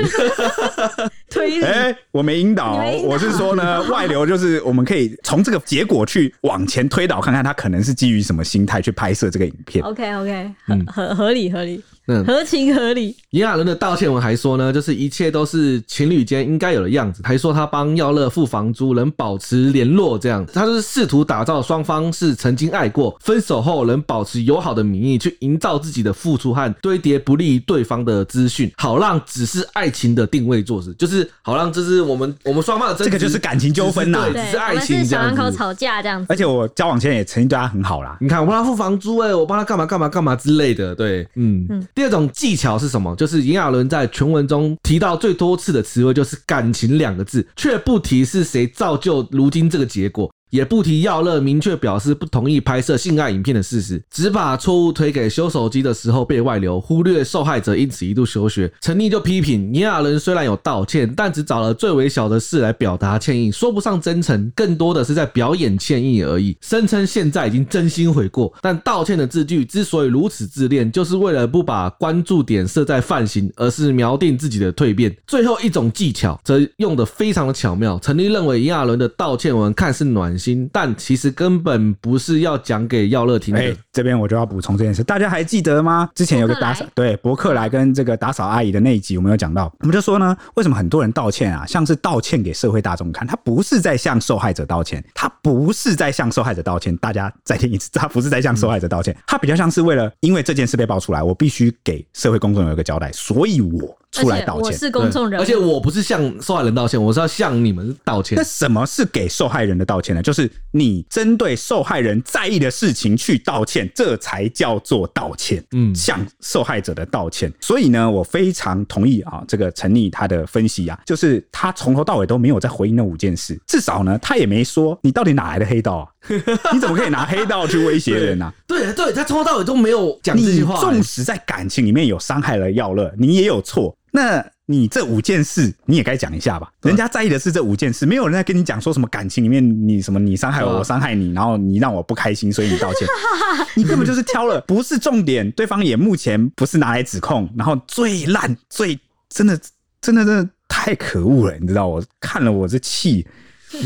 推理。哎，我没引导，我是说呢，外流就是我们可以从这个结果去往前推导，看看他可能是基于什么心态去拍摄这个影片。OK，OK，合合理合理。嗯，合情合理。炎亚纶的道歉文还说呢，就是一切都是情侣间应该有的样子，还说他帮耀乐付房租，能保持联络这样，他就是试图打造双方是曾经爱过，分手后能保持友好的名义，去营造自己的付出和堆叠不利于对方的资讯，好让只是爱情的定位做事，就是好让这是我们我们双方的这个就是感情纠纷呐，对，只是爱情这样口吵架这样子。而且我交往前也曾经对他很好啦，你看我帮他付房租哎、欸，我帮他干嘛干嘛干嘛之类的，对，嗯嗯。第二种技巧是什么？就是炎亚纶在全文中提到最多次的词汇就是“感情”两个字，却不提是谁造就如今这个结果。也不提耀乐明确表示不同意拍摄性爱影片的事实，只把错误推给修手机的时候被外流，忽略受害者因此一度休学。陈立就批评炎亚纶虽然有道歉，但只找了最微小的事来表达歉意，说不上真诚，更多的是在表演歉意而已。声称现在已经真心悔过，但道歉的字句之所以如此自恋，就是为了不把关注点设在犯行，而是锚定自己的蜕变。最后一种技巧则用得非常的巧妙。陈立认为炎亚纶的道歉文看似暖。但其实根本不是要讲给耀乐听的。欸，这边我就要补充这件事，大家还记得吗？之前有个打扫，对，博客来跟这个打扫阿姨的那一集，我们有讲到，我们就说呢，为什么很多人道歉啊，像是道歉给社会大众看，他不是在向受害者道歉，他不是在向受害者道歉。大家再听一次，他不是在向受害者道歉，他比较像是为了因为这件事被爆出来，我必须给社会公众有一个交代，所以我。出来道歉，我是公众人物，而且我不是向受害人道歉，我是要向你们道歉。那什么是给受害人的道歉呢？就是你针对受害人在意的事情去道歉，这才叫做道歉。嗯，向受害者的道歉。所以呢，我非常同意啊，这个陈立他的分析啊，就是他从头到尾都没有在回应那五件事，至少呢，他也没说你到底哪来的黑道啊？(laughs) 你怎么可以拿黑道去威胁人呢、啊？对对，对，他从头到尾都没有讲这句话。纵使在感情里面有伤害了耀乐，你也有错。那你这五件事你也该讲一下吧？人家在意的是这五件事，没有人在跟你讲说什么感情里面你什么你伤害我，我伤害你，然后你让我不开心，所以你道歉。(laughs) 你根本就是挑了不是重点，对方也目前不是拿来指控，然后最烂最真的真的真的太可恶了，你知道我看了我这气。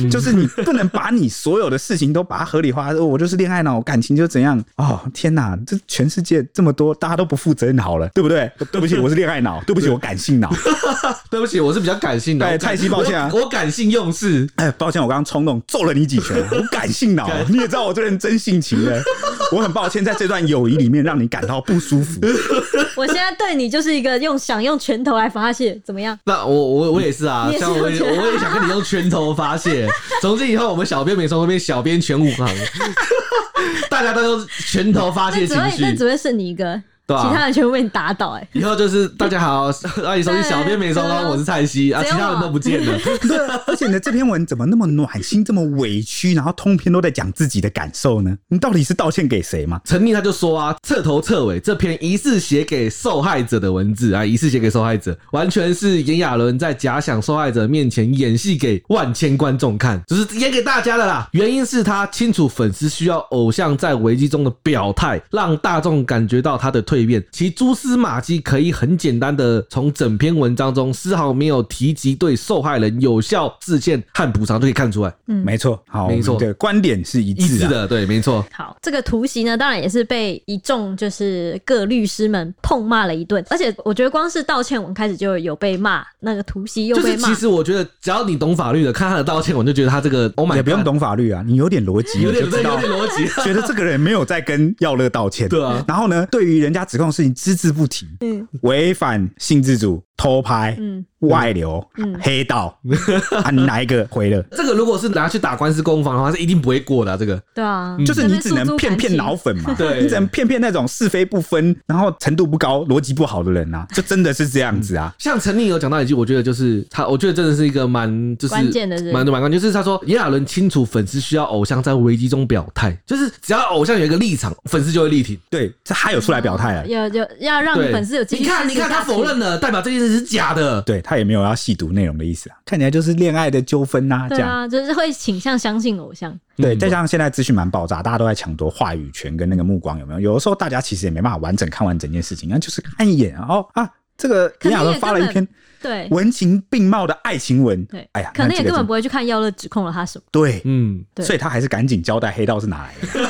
就是你不能把你所有的事情都把它合理化，我就是恋爱脑，感情就怎样？哦，天哪，这全世界这么多，大家都不负责任好了，对不对？(laughs) 对不起，我是恋爱脑，对不起，我感性脑，(laughs) 对不起，我是比较感性的。哎，蔡西，抱歉啊，我感性用事。哎，抱歉，我刚刚冲动揍了你几拳，我感性脑，(laughs) 你也知道我这人真性情的，我很抱歉在这段友谊里面让你感到不舒服。我现在对你就是一个用想用拳头来发泄，怎么样？那我我我也是啊，像我我也想跟你用拳头发泄。从今以后，我们小编没从后面小编全武行，(laughs) 大家都用拳头发泄情绪，那只会剩你一个。对啊，其他人全部被你打倒哎、欸！以后就是大家好，欢迎收听小编没收工，我是蔡西啊，其他人都不见了。(laughs) 对，而且你的这篇文怎么那么暖心，这么委屈，然后通篇都在讲自己的感受呢？你到底是道歉给谁吗？陈立他就说啊，彻头彻尾这篇疑似写给受害者的文字啊，疑似写给受害者，完全是炎亚纶在假想受害者面前演戏给万千观众看，只、就是演给大家的啦。原因是他清楚粉丝需要偶像在危机中的表态，让大众感觉到他的。蜕变，其蛛丝马迹可以很简单的从整篇文章中丝毫没有提及对受害人有效致歉和补偿，就可以看出来。嗯，没错，好，没错，对观点是一致，一致的，对，没错。好，这个图袭呢，当然也是被一众就是各律师们痛骂了一顿，而且我觉得光是道歉文开始就有被骂，那个图袭又被骂。就是、其实我觉得只要你懂法律的，看他的道歉文就觉得他这个，Oh my 也不用懂法律啊，你有点逻辑，有点就知道有点逻辑，觉得这个人没有在跟耀乐道歉，(laughs) 对啊。然后呢，对于人家指控的事情只字不提，嗯，违反性自主、偷拍、嗯。外流、嗯、黑道，啊，你哪一个回了？(laughs) 这个如果是拿去打官司攻防的话，是一定不会过的、啊。这个，对啊，就是你只能骗骗脑粉嘛，(laughs) 对，你只能骗骗那种是非不分，然后程度不高、逻辑不好的人啊，就真的是这样子啊。嗯、像陈立有讲到一句，我觉得就是他，我觉得真的是一个蛮就是关键的，蛮蛮关键，就是他说炎亚纶清楚粉丝需要偶像在危机中表态，就是只要偶像有一个立场，粉丝就会力挺。对，这他有出来表态了，有有要让粉丝有你看，你看他否认了，代表这件事是假的。对他也没有要细读。内容的意思啊，看起来就是恋爱的纠纷呐，这样啊，就是会倾向相信偶像。对，再加上现在资讯蛮爆炸，大家都在抢夺话语权跟那个目光，有没有？有的时候大家其实也没办法完整看完整件事情，那就是看一眼哦啊，这个炎亚纶发了一篇。对，文情并茂的爱情文，对，哎呀，可能也根本不会去看耀乐指控了他什么。对，嗯，对，所以他还是赶紧交代黑道是哪来的。(laughs)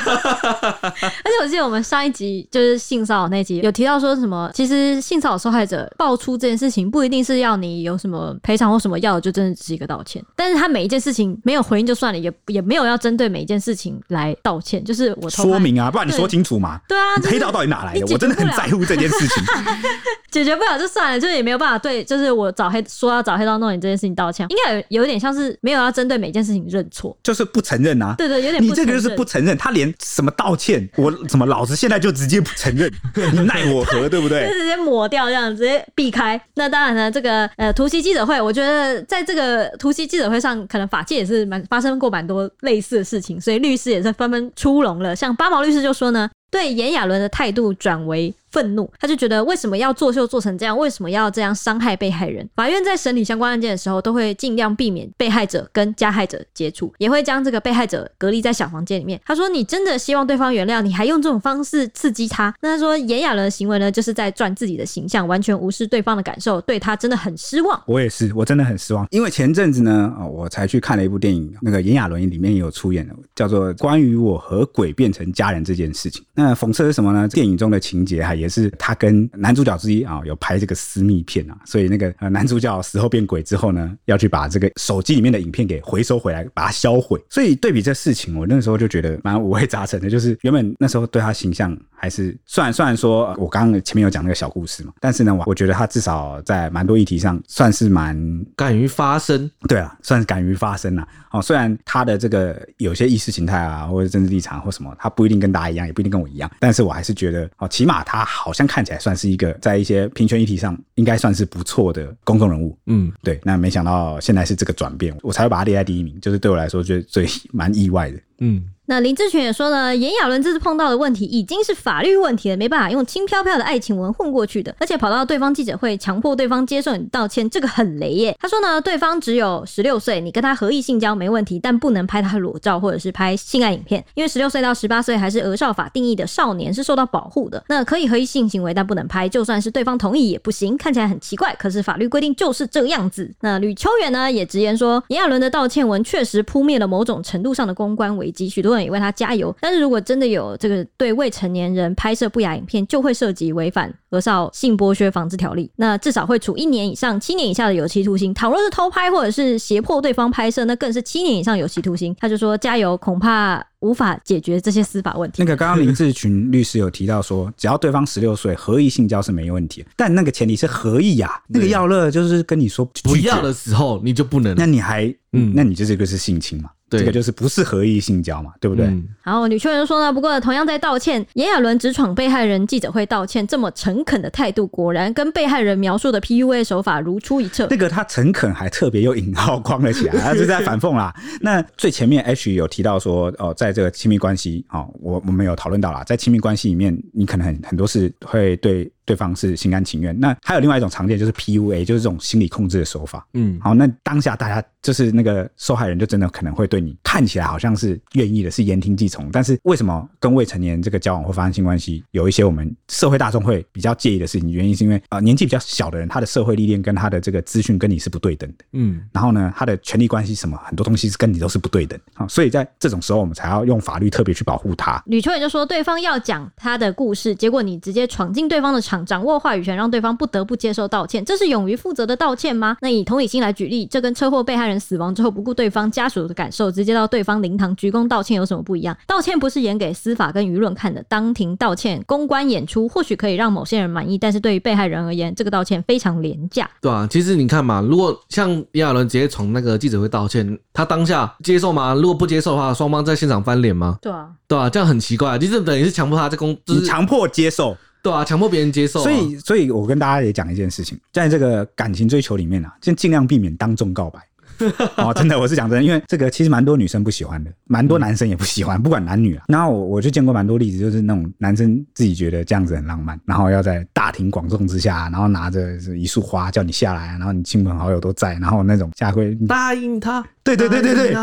而且我记得我们上一集就是性骚扰那集有提到说什么，其实性骚扰受害者爆出这件事情不一定是要你有什么赔偿或什么要，就真的只是一个道歉。但是他每一件事情没有回应就算了，也 (laughs) 也没有要针对每一件事情来道歉，就是我说明啊，不然你说清楚嘛。对啊，黑道到底哪来的？我真的很在乎这件事情。(laughs) 解决不了就算了，就是也没有办法对，就是我找黑说要找黑道弄你这件事情道歉，应该有有点像是没有要针对每件事情认错，就是不承认啊。对对，有点。你这个就是不承认，他连什么道歉，我怎么老子现在就直接不承认，(laughs) 你奈我何，对不对？(laughs) 就直接抹掉这样，直接避开。那当然呢，这个呃突袭记者会，我觉得在这个突袭记者会上，可能法界也是蛮发生过蛮多类似的事情，所以律师也是纷纷出笼了。像八毛律师就说呢，对炎亚纶的态度转为。愤怒，他就觉得为什么要作秀做成这样？为什么要这样伤害被害人？法院在审理相关案件的时候，都会尽量避免被害者跟加害者接触，也会将这个被害者隔离在小房间里面。他说：“你真的希望对方原谅你，还用这种方式刺激他？”那他说炎亚纶的行为呢，就是在赚自己的形象，完全无视对方的感受，对他真的很失望。我也是，我真的很失望，因为前阵子呢，我才去看了一部电影，那个炎亚纶里面也有出演的，叫做《关于我和鬼变成家人这件事情》。那讽刺是什么呢？电影中的情节哈，也是他跟男主角之一啊，有拍这个私密片啊，所以那个 (laughs) 男主角死后变鬼之后呢，要去把这个手机里面的影片给回收回来，把它销毁。所以对比这事情，我那时候就觉得蛮五味杂陈的。就是原本那时候对他形象还是，虽然虽然说我刚刚前面有讲那个小故事嘛，但是呢，我我觉得他至少在蛮多议题上算是蛮敢于发声。对啊，算是敢于发声啊。哦，虽然他的这个有些意识形态啊，或者政治立场或什么，他不一定跟大家一样，也不一定跟我一样，但是我还是觉得哦，起码他好像看起来算。是一个在一些平权议题上应该算是不错的公众人物，嗯，对。那没想到现在是这个转变，我才会把他列在第一名，就是对我来说最最蛮意外的，嗯。那林志群也说呢，炎亚纶这次碰到的问题已经是法律问题了，没办法用轻飘飘的爱情文混过去的，而且跑到对方记者会强迫对方接受你道歉，这个很雷耶。他说呢，对方只有十六岁，你跟他合意性交没问题，但不能拍他裸照或者是拍性爱影片，因为十六岁到十八岁还是儿少法定义的少年，是受到保护的。那可以合意性行为，但不能拍，就算是对方同意也不行。看起来很奇怪，可是法律规定就是这个样子。那吕秋远呢也直言说，炎亚纶的道歉文确实扑灭了某种程度上的公关危机，许多人也为他加油。但是如果真的有这个对未成年人拍摄不雅影片，就会涉及违反儿少性剥削防治条例，那至少会处一年以上七年以下的有期徒刑。倘若是偷拍或者是胁迫对方拍摄，那更是七年以上有期徒刑。他就说加油，恐怕无法解决这些司法问题。那个刚刚林志群律师有提到说，只要对方十六岁，合意性交是没问题，但那个前提是合意呀。那个耀乐就是跟你说不要的时候，你就不能，那你还嗯，那你就这个是性侵嘛？这个就是不是合意性交嘛，对不对？嗯、然后女秋人说呢，不过同样在道歉，炎亚纶直闯被害人记者会道歉，这么诚恳的态度，果然跟被害人描述的 PUA 手法如出一辙。那个他诚恳还特别用引号框了起来，(laughs) 他是在反讽啦。那最前面 H 有提到说，哦，在这个亲密关系，哦，我我们有讨论到啦，在亲密关系里面，你可能很很多事会对对方是心甘情愿。那还有另外一种常见就是 PUA，就是这种心理控制的手法。嗯，好，那当下大家就是那个受害人，就真的可能会对你看起来好像是愿意的，是言听计从。但是为什么跟未成年这个交往或发生性关系，有一些我们社会大众会比较介意的事情？原因是因为啊、呃，年纪比较小的人，他的社会历练跟他的这个资讯跟你是不对等的。嗯，然后呢，他的权利关系什么很多东西是跟你都是不对等。好，所以在这种时候，我们才要用法律特别去保护他。吕秋也就说，对方要讲他的故事，结果你直接闯进对方的场，掌握话语权，让对方不得不接受道歉，这是勇于负责的道歉吗？那以同理心来举例，这跟车祸被害人死亡之后不顾对方家属的感受，直接到对方灵堂鞠躬道歉有什么不一样？道歉不是演给司法跟舆论看的，当庭道歉公关演出，或许可以让某些人满意，但是对于被害人而言，这个道歉非常廉价。对啊，其实你看嘛，如果像炎亚纶直接从那个记者会道歉，他当下接受吗？如果不接受的话，双方在现场翻脸吗？对啊，对啊，这样很奇怪，其实等于是强迫他在公，就是强迫接受。对啊，强迫别人接受啊。所以，所以我跟大家也讲一件事情，在这个感情追求里面啊，就尽量避免当众告白。(laughs) 哦，真的，我是讲真的，因为这个其实蛮多女生不喜欢的，蛮多男生也不喜欢，不管男女啊。然后我我就见过蛮多例子，就是那种男生自己觉得这样子很浪漫，然后要在大庭广众之下，然后拿着一束花叫你下来，然后你亲朋好友都在，然后那种下跪答应他，对对对对对，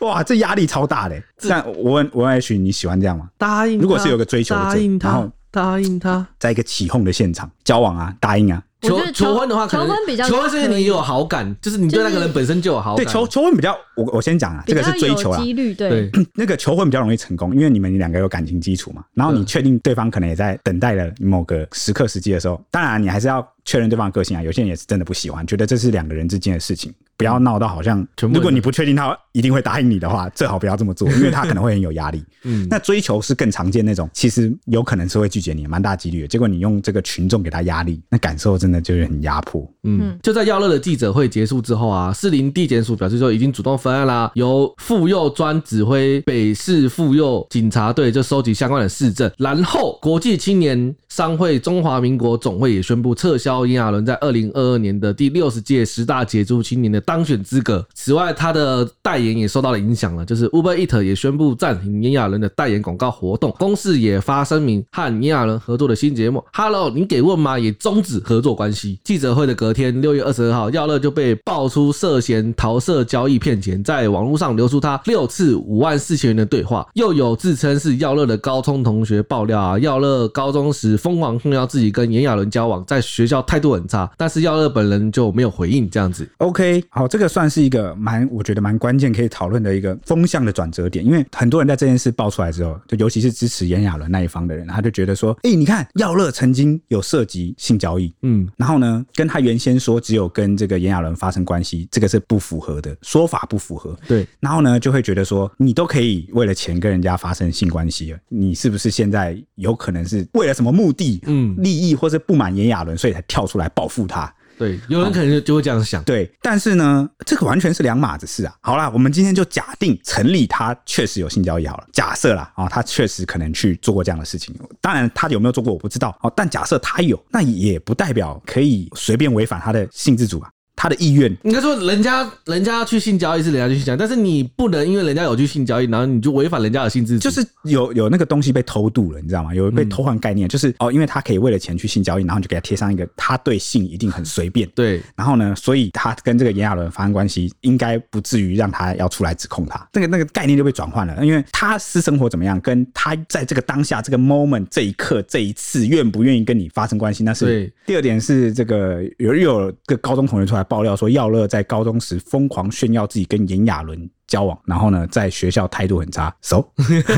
哇，这压力超大的。但我问我问 H，你喜欢这样吗？答应，如果是有个追求的，答应他，然后答应他，在一个起哄的现场交往啊，答应啊。求求婚的话，求婚比较求婚是你有好感，就是你对那个人本身就有好感。对，求求婚比较，我我先讲啊，这个是追求啊，几率对。(clears throat) 那个求婚比较容易成功，因为你们两个有感情基础嘛。然后你确定对方可能也在等待了某个时刻时机的时候，当然你还是要确认对方的个性啊。有些人也是真的不喜欢，觉得这是两个人之间的事情，不要闹到好像。如果你不确定他一定会答应你的话，最好不要这么做，(laughs) 因为他可能会很有压力。嗯，那追求是更常见那种，其实有可能是会拒绝你，蛮大几率的。结果你用这个群众给他压力，那感受真的就是很压迫。嗯，就在耀乐的记者会结束之后啊，士林地检署表示说已经主动分案啦，由妇幼专指挥北市妇幼警察队就收集相关的市政，然后国际青年商会中华民国总会也宣布撤销炎亚纶在二零二二年的第六十届十大杰出青年的当选资格。此外，他的代言也受到了影响了，就是 Uber Eat 也宣布暂停炎亚纶的代言广告活动，公司也发声明和炎亚纶合作的新节目 Hello，你给问吗？也终止合作关系。记者会的隔天，六月二十二号，耀乐就被爆出涉嫌桃色交易骗钱，在网络上流出他六次五万四千元的对话。又有自称是耀乐的高中同学爆料啊，耀乐高中时疯狂炫耀自己跟炎亚纶交往，在学校态度很差，但是耀乐本人就没有回应这样子。OK，好，这个算是一个蛮，我觉得蛮关键可以讨论的一个风向的转折点，因为很多人在这件事爆出来之后，就尤其是支持炎亚纶那一方的人，他就觉得说，哎、欸，你看耀乐曾经有涉及性交易，嗯，然后呢，跟他原先说只有跟这个炎亚纶发生关系，这个是不符合的说法，不符合。对，然后呢，就会觉得说，你都可以为了钱跟人家发生性关系了，你是不是现在有可能是为了什么目的，嗯，利益或是不满炎亚纶，所以才跳出来报复他？对，有人可能就就会这样想。对，但是呢，这个完全是两码子事啊。好啦，我们今天就假定成立，他确实有性交易好了。假设啦，啊，他确实可能去做过这样的事情。当然，他有没有做过我不知道。哦，但假设他有，那也不代表可以随便违反他的性自主啊。他的意愿，应该说，人家人家要去性交易是人家去性交易，但是你不能因为人家有去性交易，然后你就违反人家的性自主，就是有有那个东西被偷渡了，你知道吗？有被偷换概念，嗯、就是哦，因为他可以为了钱去性交易，然后你就给他贴上一个他对性一定很随便，对，然后呢，所以他跟这个炎亚纶发生关系，应该不至于让他要出来指控他，那个那个概念就被转换了，因为他私生活怎么样，跟他在这个当下这个 moment 这一刻这一次愿不愿意跟你发生关系，那是对。第二点是这个有又有个高中同学出来爆料说耀乐。在高中时疯狂炫耀自己跟炎亚纶交往，然后呢，在学校态度很差，so?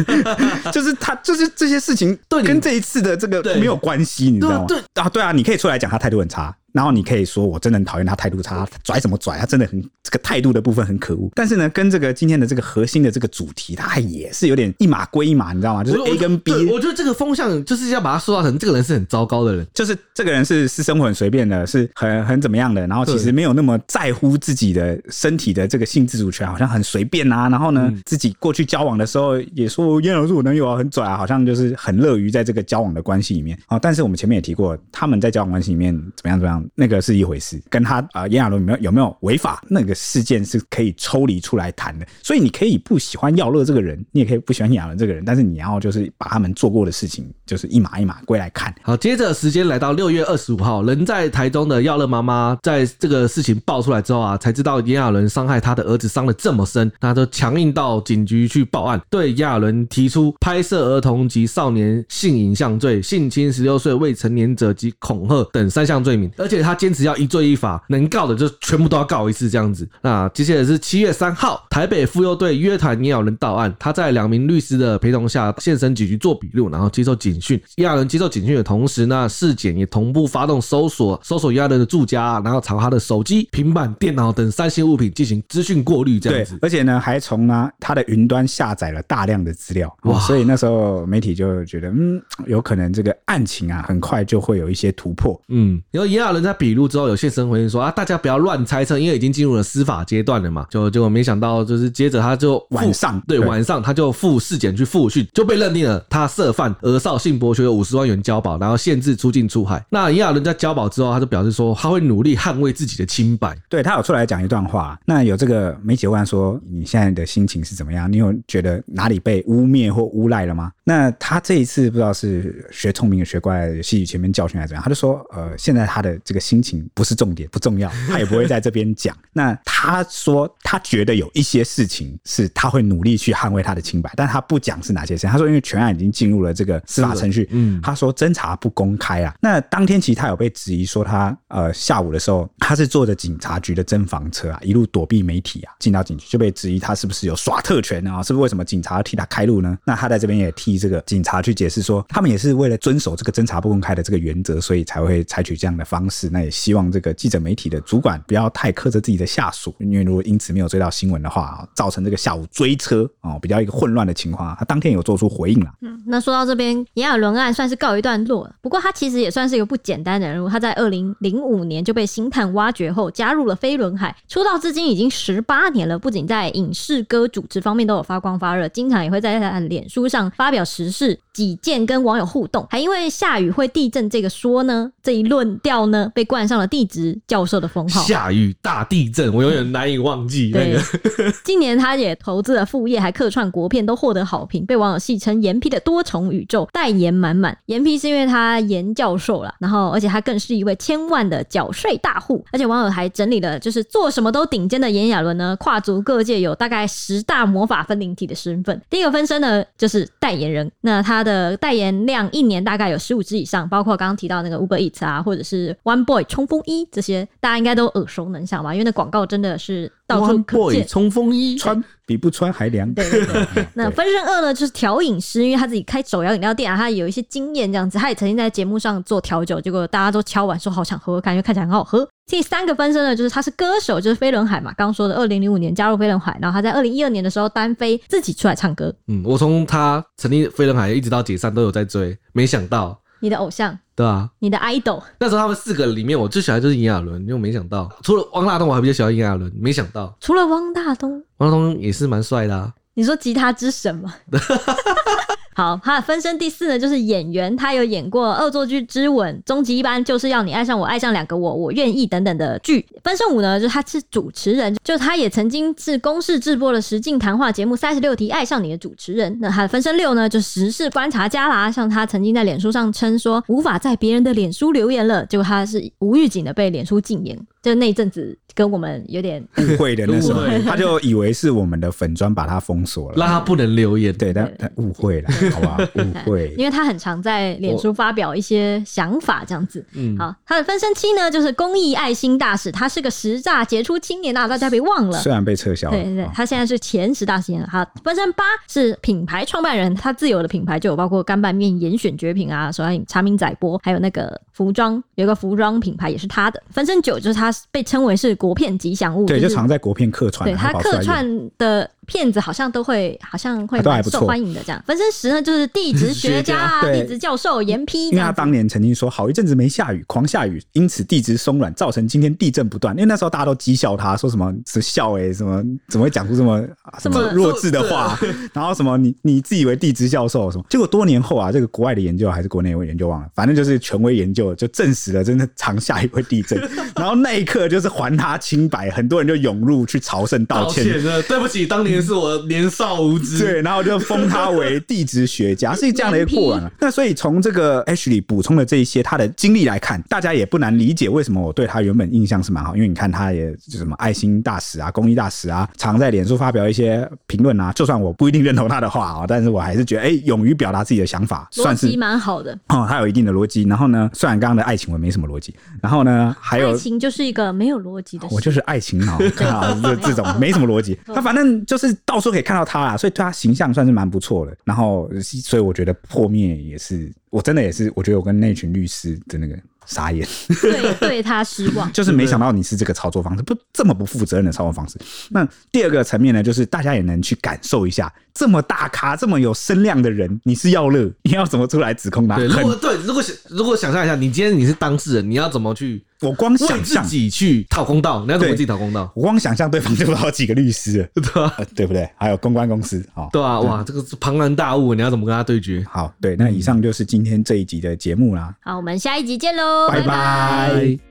(laughs) 就是他，就是这些事情跟这一次的这个没有关系，你知道吗？啊，对啊，你可以出来讲他态度很差。然后你可以说，我真的很讨厌他态度差，他拽什么拽？他真的很这个态度的部分很可恶。但是呢，跟这个今天的这个核心的这个主题，它也是有点一码归一码，你知道吗？就是 A 跟 B。我觉得这个风向就是要把它塑造成这个人是很糟糕的人，就是这个人是私生活很随便的，是很很怎么样的。然后其实没有那么在乎自己的身体的这个性自主权，好像很随便啊。然后呢，自己过去交往的时候也说炎亚纶是我男友啊，很拽啊，好像就是很乐于在这个交往的关系里面啊。但是我们前面也提过，他们在交往关系里面怎么样怎么那个是一回事，跟他呃炎亚纶有没有有没有违法那个事件是可以抽离出来谈的。所以你可以不喜欢耀乐这个人，你也可以不喜欢炎亚纶这个人，但是你要就是把他们做过的事情，就是一码一码归来看。好，接着时间来到六月二十五号，人在台中的耀乐妈妈在这个事情爆出来之后啊，才知道炎亚纶伤害他的儿子伤得这么深，那就强硬到警局去报案，对炎亚纶提出拍摄儿童及少年性影像罪、性侵十六岁未成年者及恐吓等三项罪名，且他坚持要一罪一罚，能告的就全部都要告一次这样子。那接下来是七月三号，台北妇幼队约谈炎亚伦到案，他在两名律师的陪同下现身警局做笔录，然后接受警讯。炎亚伦接受警讯的同时呢，市检也同步发动搜索，搜索炎亚伦的住家，然后查他的手机、平板电脑等三星物品进行资讯过滤，这样子。而且呢，还从呢他的云端下载了大量的资料，哇！所以那时候媒体就觉得，嗯，有可能这个案情啊，很快就会有一些突破。嗯，然后炎亚纶在笔录之后有现身回应说啊，大家不要乱猜测，因为已经进入了司法阶段了嘛。就结果没想到，就是接着他就晚上对，对晚上他就赴市检去复讯，就被认定了他涉犯儿少性剥削，有五十万元交保，然后限制出境出海。那炎亚纶在交保之后，他就表示说他会努力捍卫自己的清白。对，他有出来讲一段话。那有这个媒体问说，你现在的心情是怎么样？你有觉得哪里被污蔑或诬赖了吗？那他这一次不知道是学聪明学乖，吸取前面教训还是怎样？他就说，呃，现在他的这个心情不是重点，不重要，(laughs) 他也不会在这边讲。那他说，他觉得有一些事情是他会努力去捍卫他的清白，但他不讲是哪些事情。他说，因为全案已经进入了这个司法程序，嗯，他说侦查不公开啊。那当天其实他有被质疑说他，呃下午的时候，他是坐着警察局的侦防车啊，一路躲避媒体啊，进到警局就被质疑他是不是有耍特权啊？是不是为什么警察要替他开路呢？那他在这边也替这个警察去解释说，他们也是为了遵守这个侦查不公开的这个原则，所以才会采取这样的方式。那也希望这个记者媒体的主管不要太苛责自己的下属，因为如果因此没有追到新闻的话，造成这个下午追车啊比较一个混乱的情况，他当天有做出回应了。嗯，那说到这边，炎亚纶案算是告一段落了。不过他其实也算是一个不简单的人物。他在二零零五年就被星探挖掘后，加入了飞轮海，出道至今已经十八年了。不仅在影视歌主持方面都有发光发热，经常也会在他的脸书上发表时事。己见跟网友互动，还因为下雨会地震这个说呢，这一论调呢，被冠上了地质教授的封号。下雨大地震，我永远难以忘记那个。(laughs) 今年他也投资了副业，还客串国片，都获得好评，被网友戏称“严批的多重宇宙”，代言满满。严批是因为他严教授了，然后而且他更是一位千万的缴税大户，而且网友还整理了，就是做什么都顶尖的炎亚纶呢，跨足各界，有大概十大魔法分灵体的身份。第一个分身呢，就是代言人，那他的。代言量一年大概有十五支以上，包括刚刚提到那个 Uber Eats 啊，或者是 One Boy 冲锋衣这些，大家应该都耳熟能详吧？因为那广告真的是到处可见。冲锋衣穿比不穿还凉。对对对。那分身二呢，就是调饮师，因为他自己开手摇饮料店啊，他有一些经验这样子，他也曾经在节目上做调酒，结果大家都敲碗说好想喝喝看，因为看起来很好喝。第三个分身呢，就是他是歌手，就是飞轮海嘛，刚刚说的，二零零五年加入飞轮海，然后他在二零一二年的时候单飞自己出来唱歌。嗯，我从他成立飞轮海一直到解散都有在追，没想到你的偶像，对啊，你的 idol，那时候他们四个里面我最喜欢就是炎亚纶，因为没想到除了汪大东，我还比较喜欢炎亚纶，没想到。除了汪大东，汪大东也是蛮帅的啊。你说吉他之神吗？(laughs) 好，他的分身第四呢，就是演员，他有演过《恶作剧之吻》、《终极一班就是要你爱上我，爱上两个我，我愿意等等的剧。分身五呢，就是他是主持人，就他也曾经是公视制播的实境谈话节目《三十六题爱上你》的主持人。那他的分身六呢，就时事观察家啦，像他曾经在脸书上称说无法在别人的脸书留言了，结果他是无预警的被脸书禁言，就那一阵子。跟我们有点误会的那时候，(laughs) 他就以为是我们的粉砖把他封锁了，让他不能留言。对，但他误会了，(laughs) 好吧？误会，因为他很常在脸书发表一些想法，这样子。嗯，好，他的分身七呢，就是公益爱心大使，他是个时诈杰出青年啊，大家别忘了。虽然被撤销了，对对对，他现在是前十大青年。好，分身八是品牌创办人，他自有的品牌就有包括干拌面、严选绝品啊，手摇饮茶明仔波，还有那个服装，有个服装品牌也是他的。分身九就是他被称为是国片吉祥物。对，就常在国片客串，对他客串的片子好像都会，好像会蛮受欢迎的。这样，分身石呢，就是地质学家啊，地质教授严批。因为他当年曾经说，好一阵子没下雨，狂下雨，因此地质松软，造成今天地震不断。因为那时候大家都讥笑他，说什么是笑哎、欸，什么怎么会讲出这么 (laughs) 什么弱智的话？然后什么你你自以为地质教授什么？结果多年后啊，这个国外的研究还是国内的研究忘了，反正就是权威研究就证实了真的常下雨会地震。(laughs) 然后那一刻就是还他清白，很多人就涌入去朝圣道歉。道歉，对不起，当年是我年少无知。对，然后就封他为地质学家，是这样的一个过往啊。(laughs) 那所以从这个 Ashley 补充的这一些他的经历来看，大家也不难理解为什么我对他原本印象是蛮好，因为你看他也就什么爱心大使啊、公益大使啊，常在脸书发表一些评论啊。就算我不一定认同他的话啊，但是我还是觉得，哎，勇于表达自己的想法，算是蛮好的哦。他有一定的逻辑。然后呢，虽然刚刚的爱情我没什么逻辑，然后呢，还有爱情就是一个没有逻辑的，我就是爱情脑 (laughs) 啊，这这种没什么逻辑。他反正就是到处可以看到他啦，所以对他形象算是蛮不错的。然后，所以我觉得破灭也是，我真的也是，我觉得我跟那群律师的那个。傻眼，对，对他失望，就是没想到你是这个操作方式，不这么不负责任的操作方式。那第二个层面呢，就是大家也能去感受一下，这么大咖、这么有声量的人，你是要乐，你要怎么出来指控他？对，如果对，如果想如果想象一下，你今天你是当事人，你要怎么去？我光想象自己去讨公道，你要怎么自己讨公道？我光想象对方就有好几个律师，(laughs) 对吧？对不对？还有公关公司，啊，对啊，哇，这个是庞然大物，你要怎么跟他对决？好，对，那以上就是今天这一集的节目啦。好，我们下一集见喽，拜拜。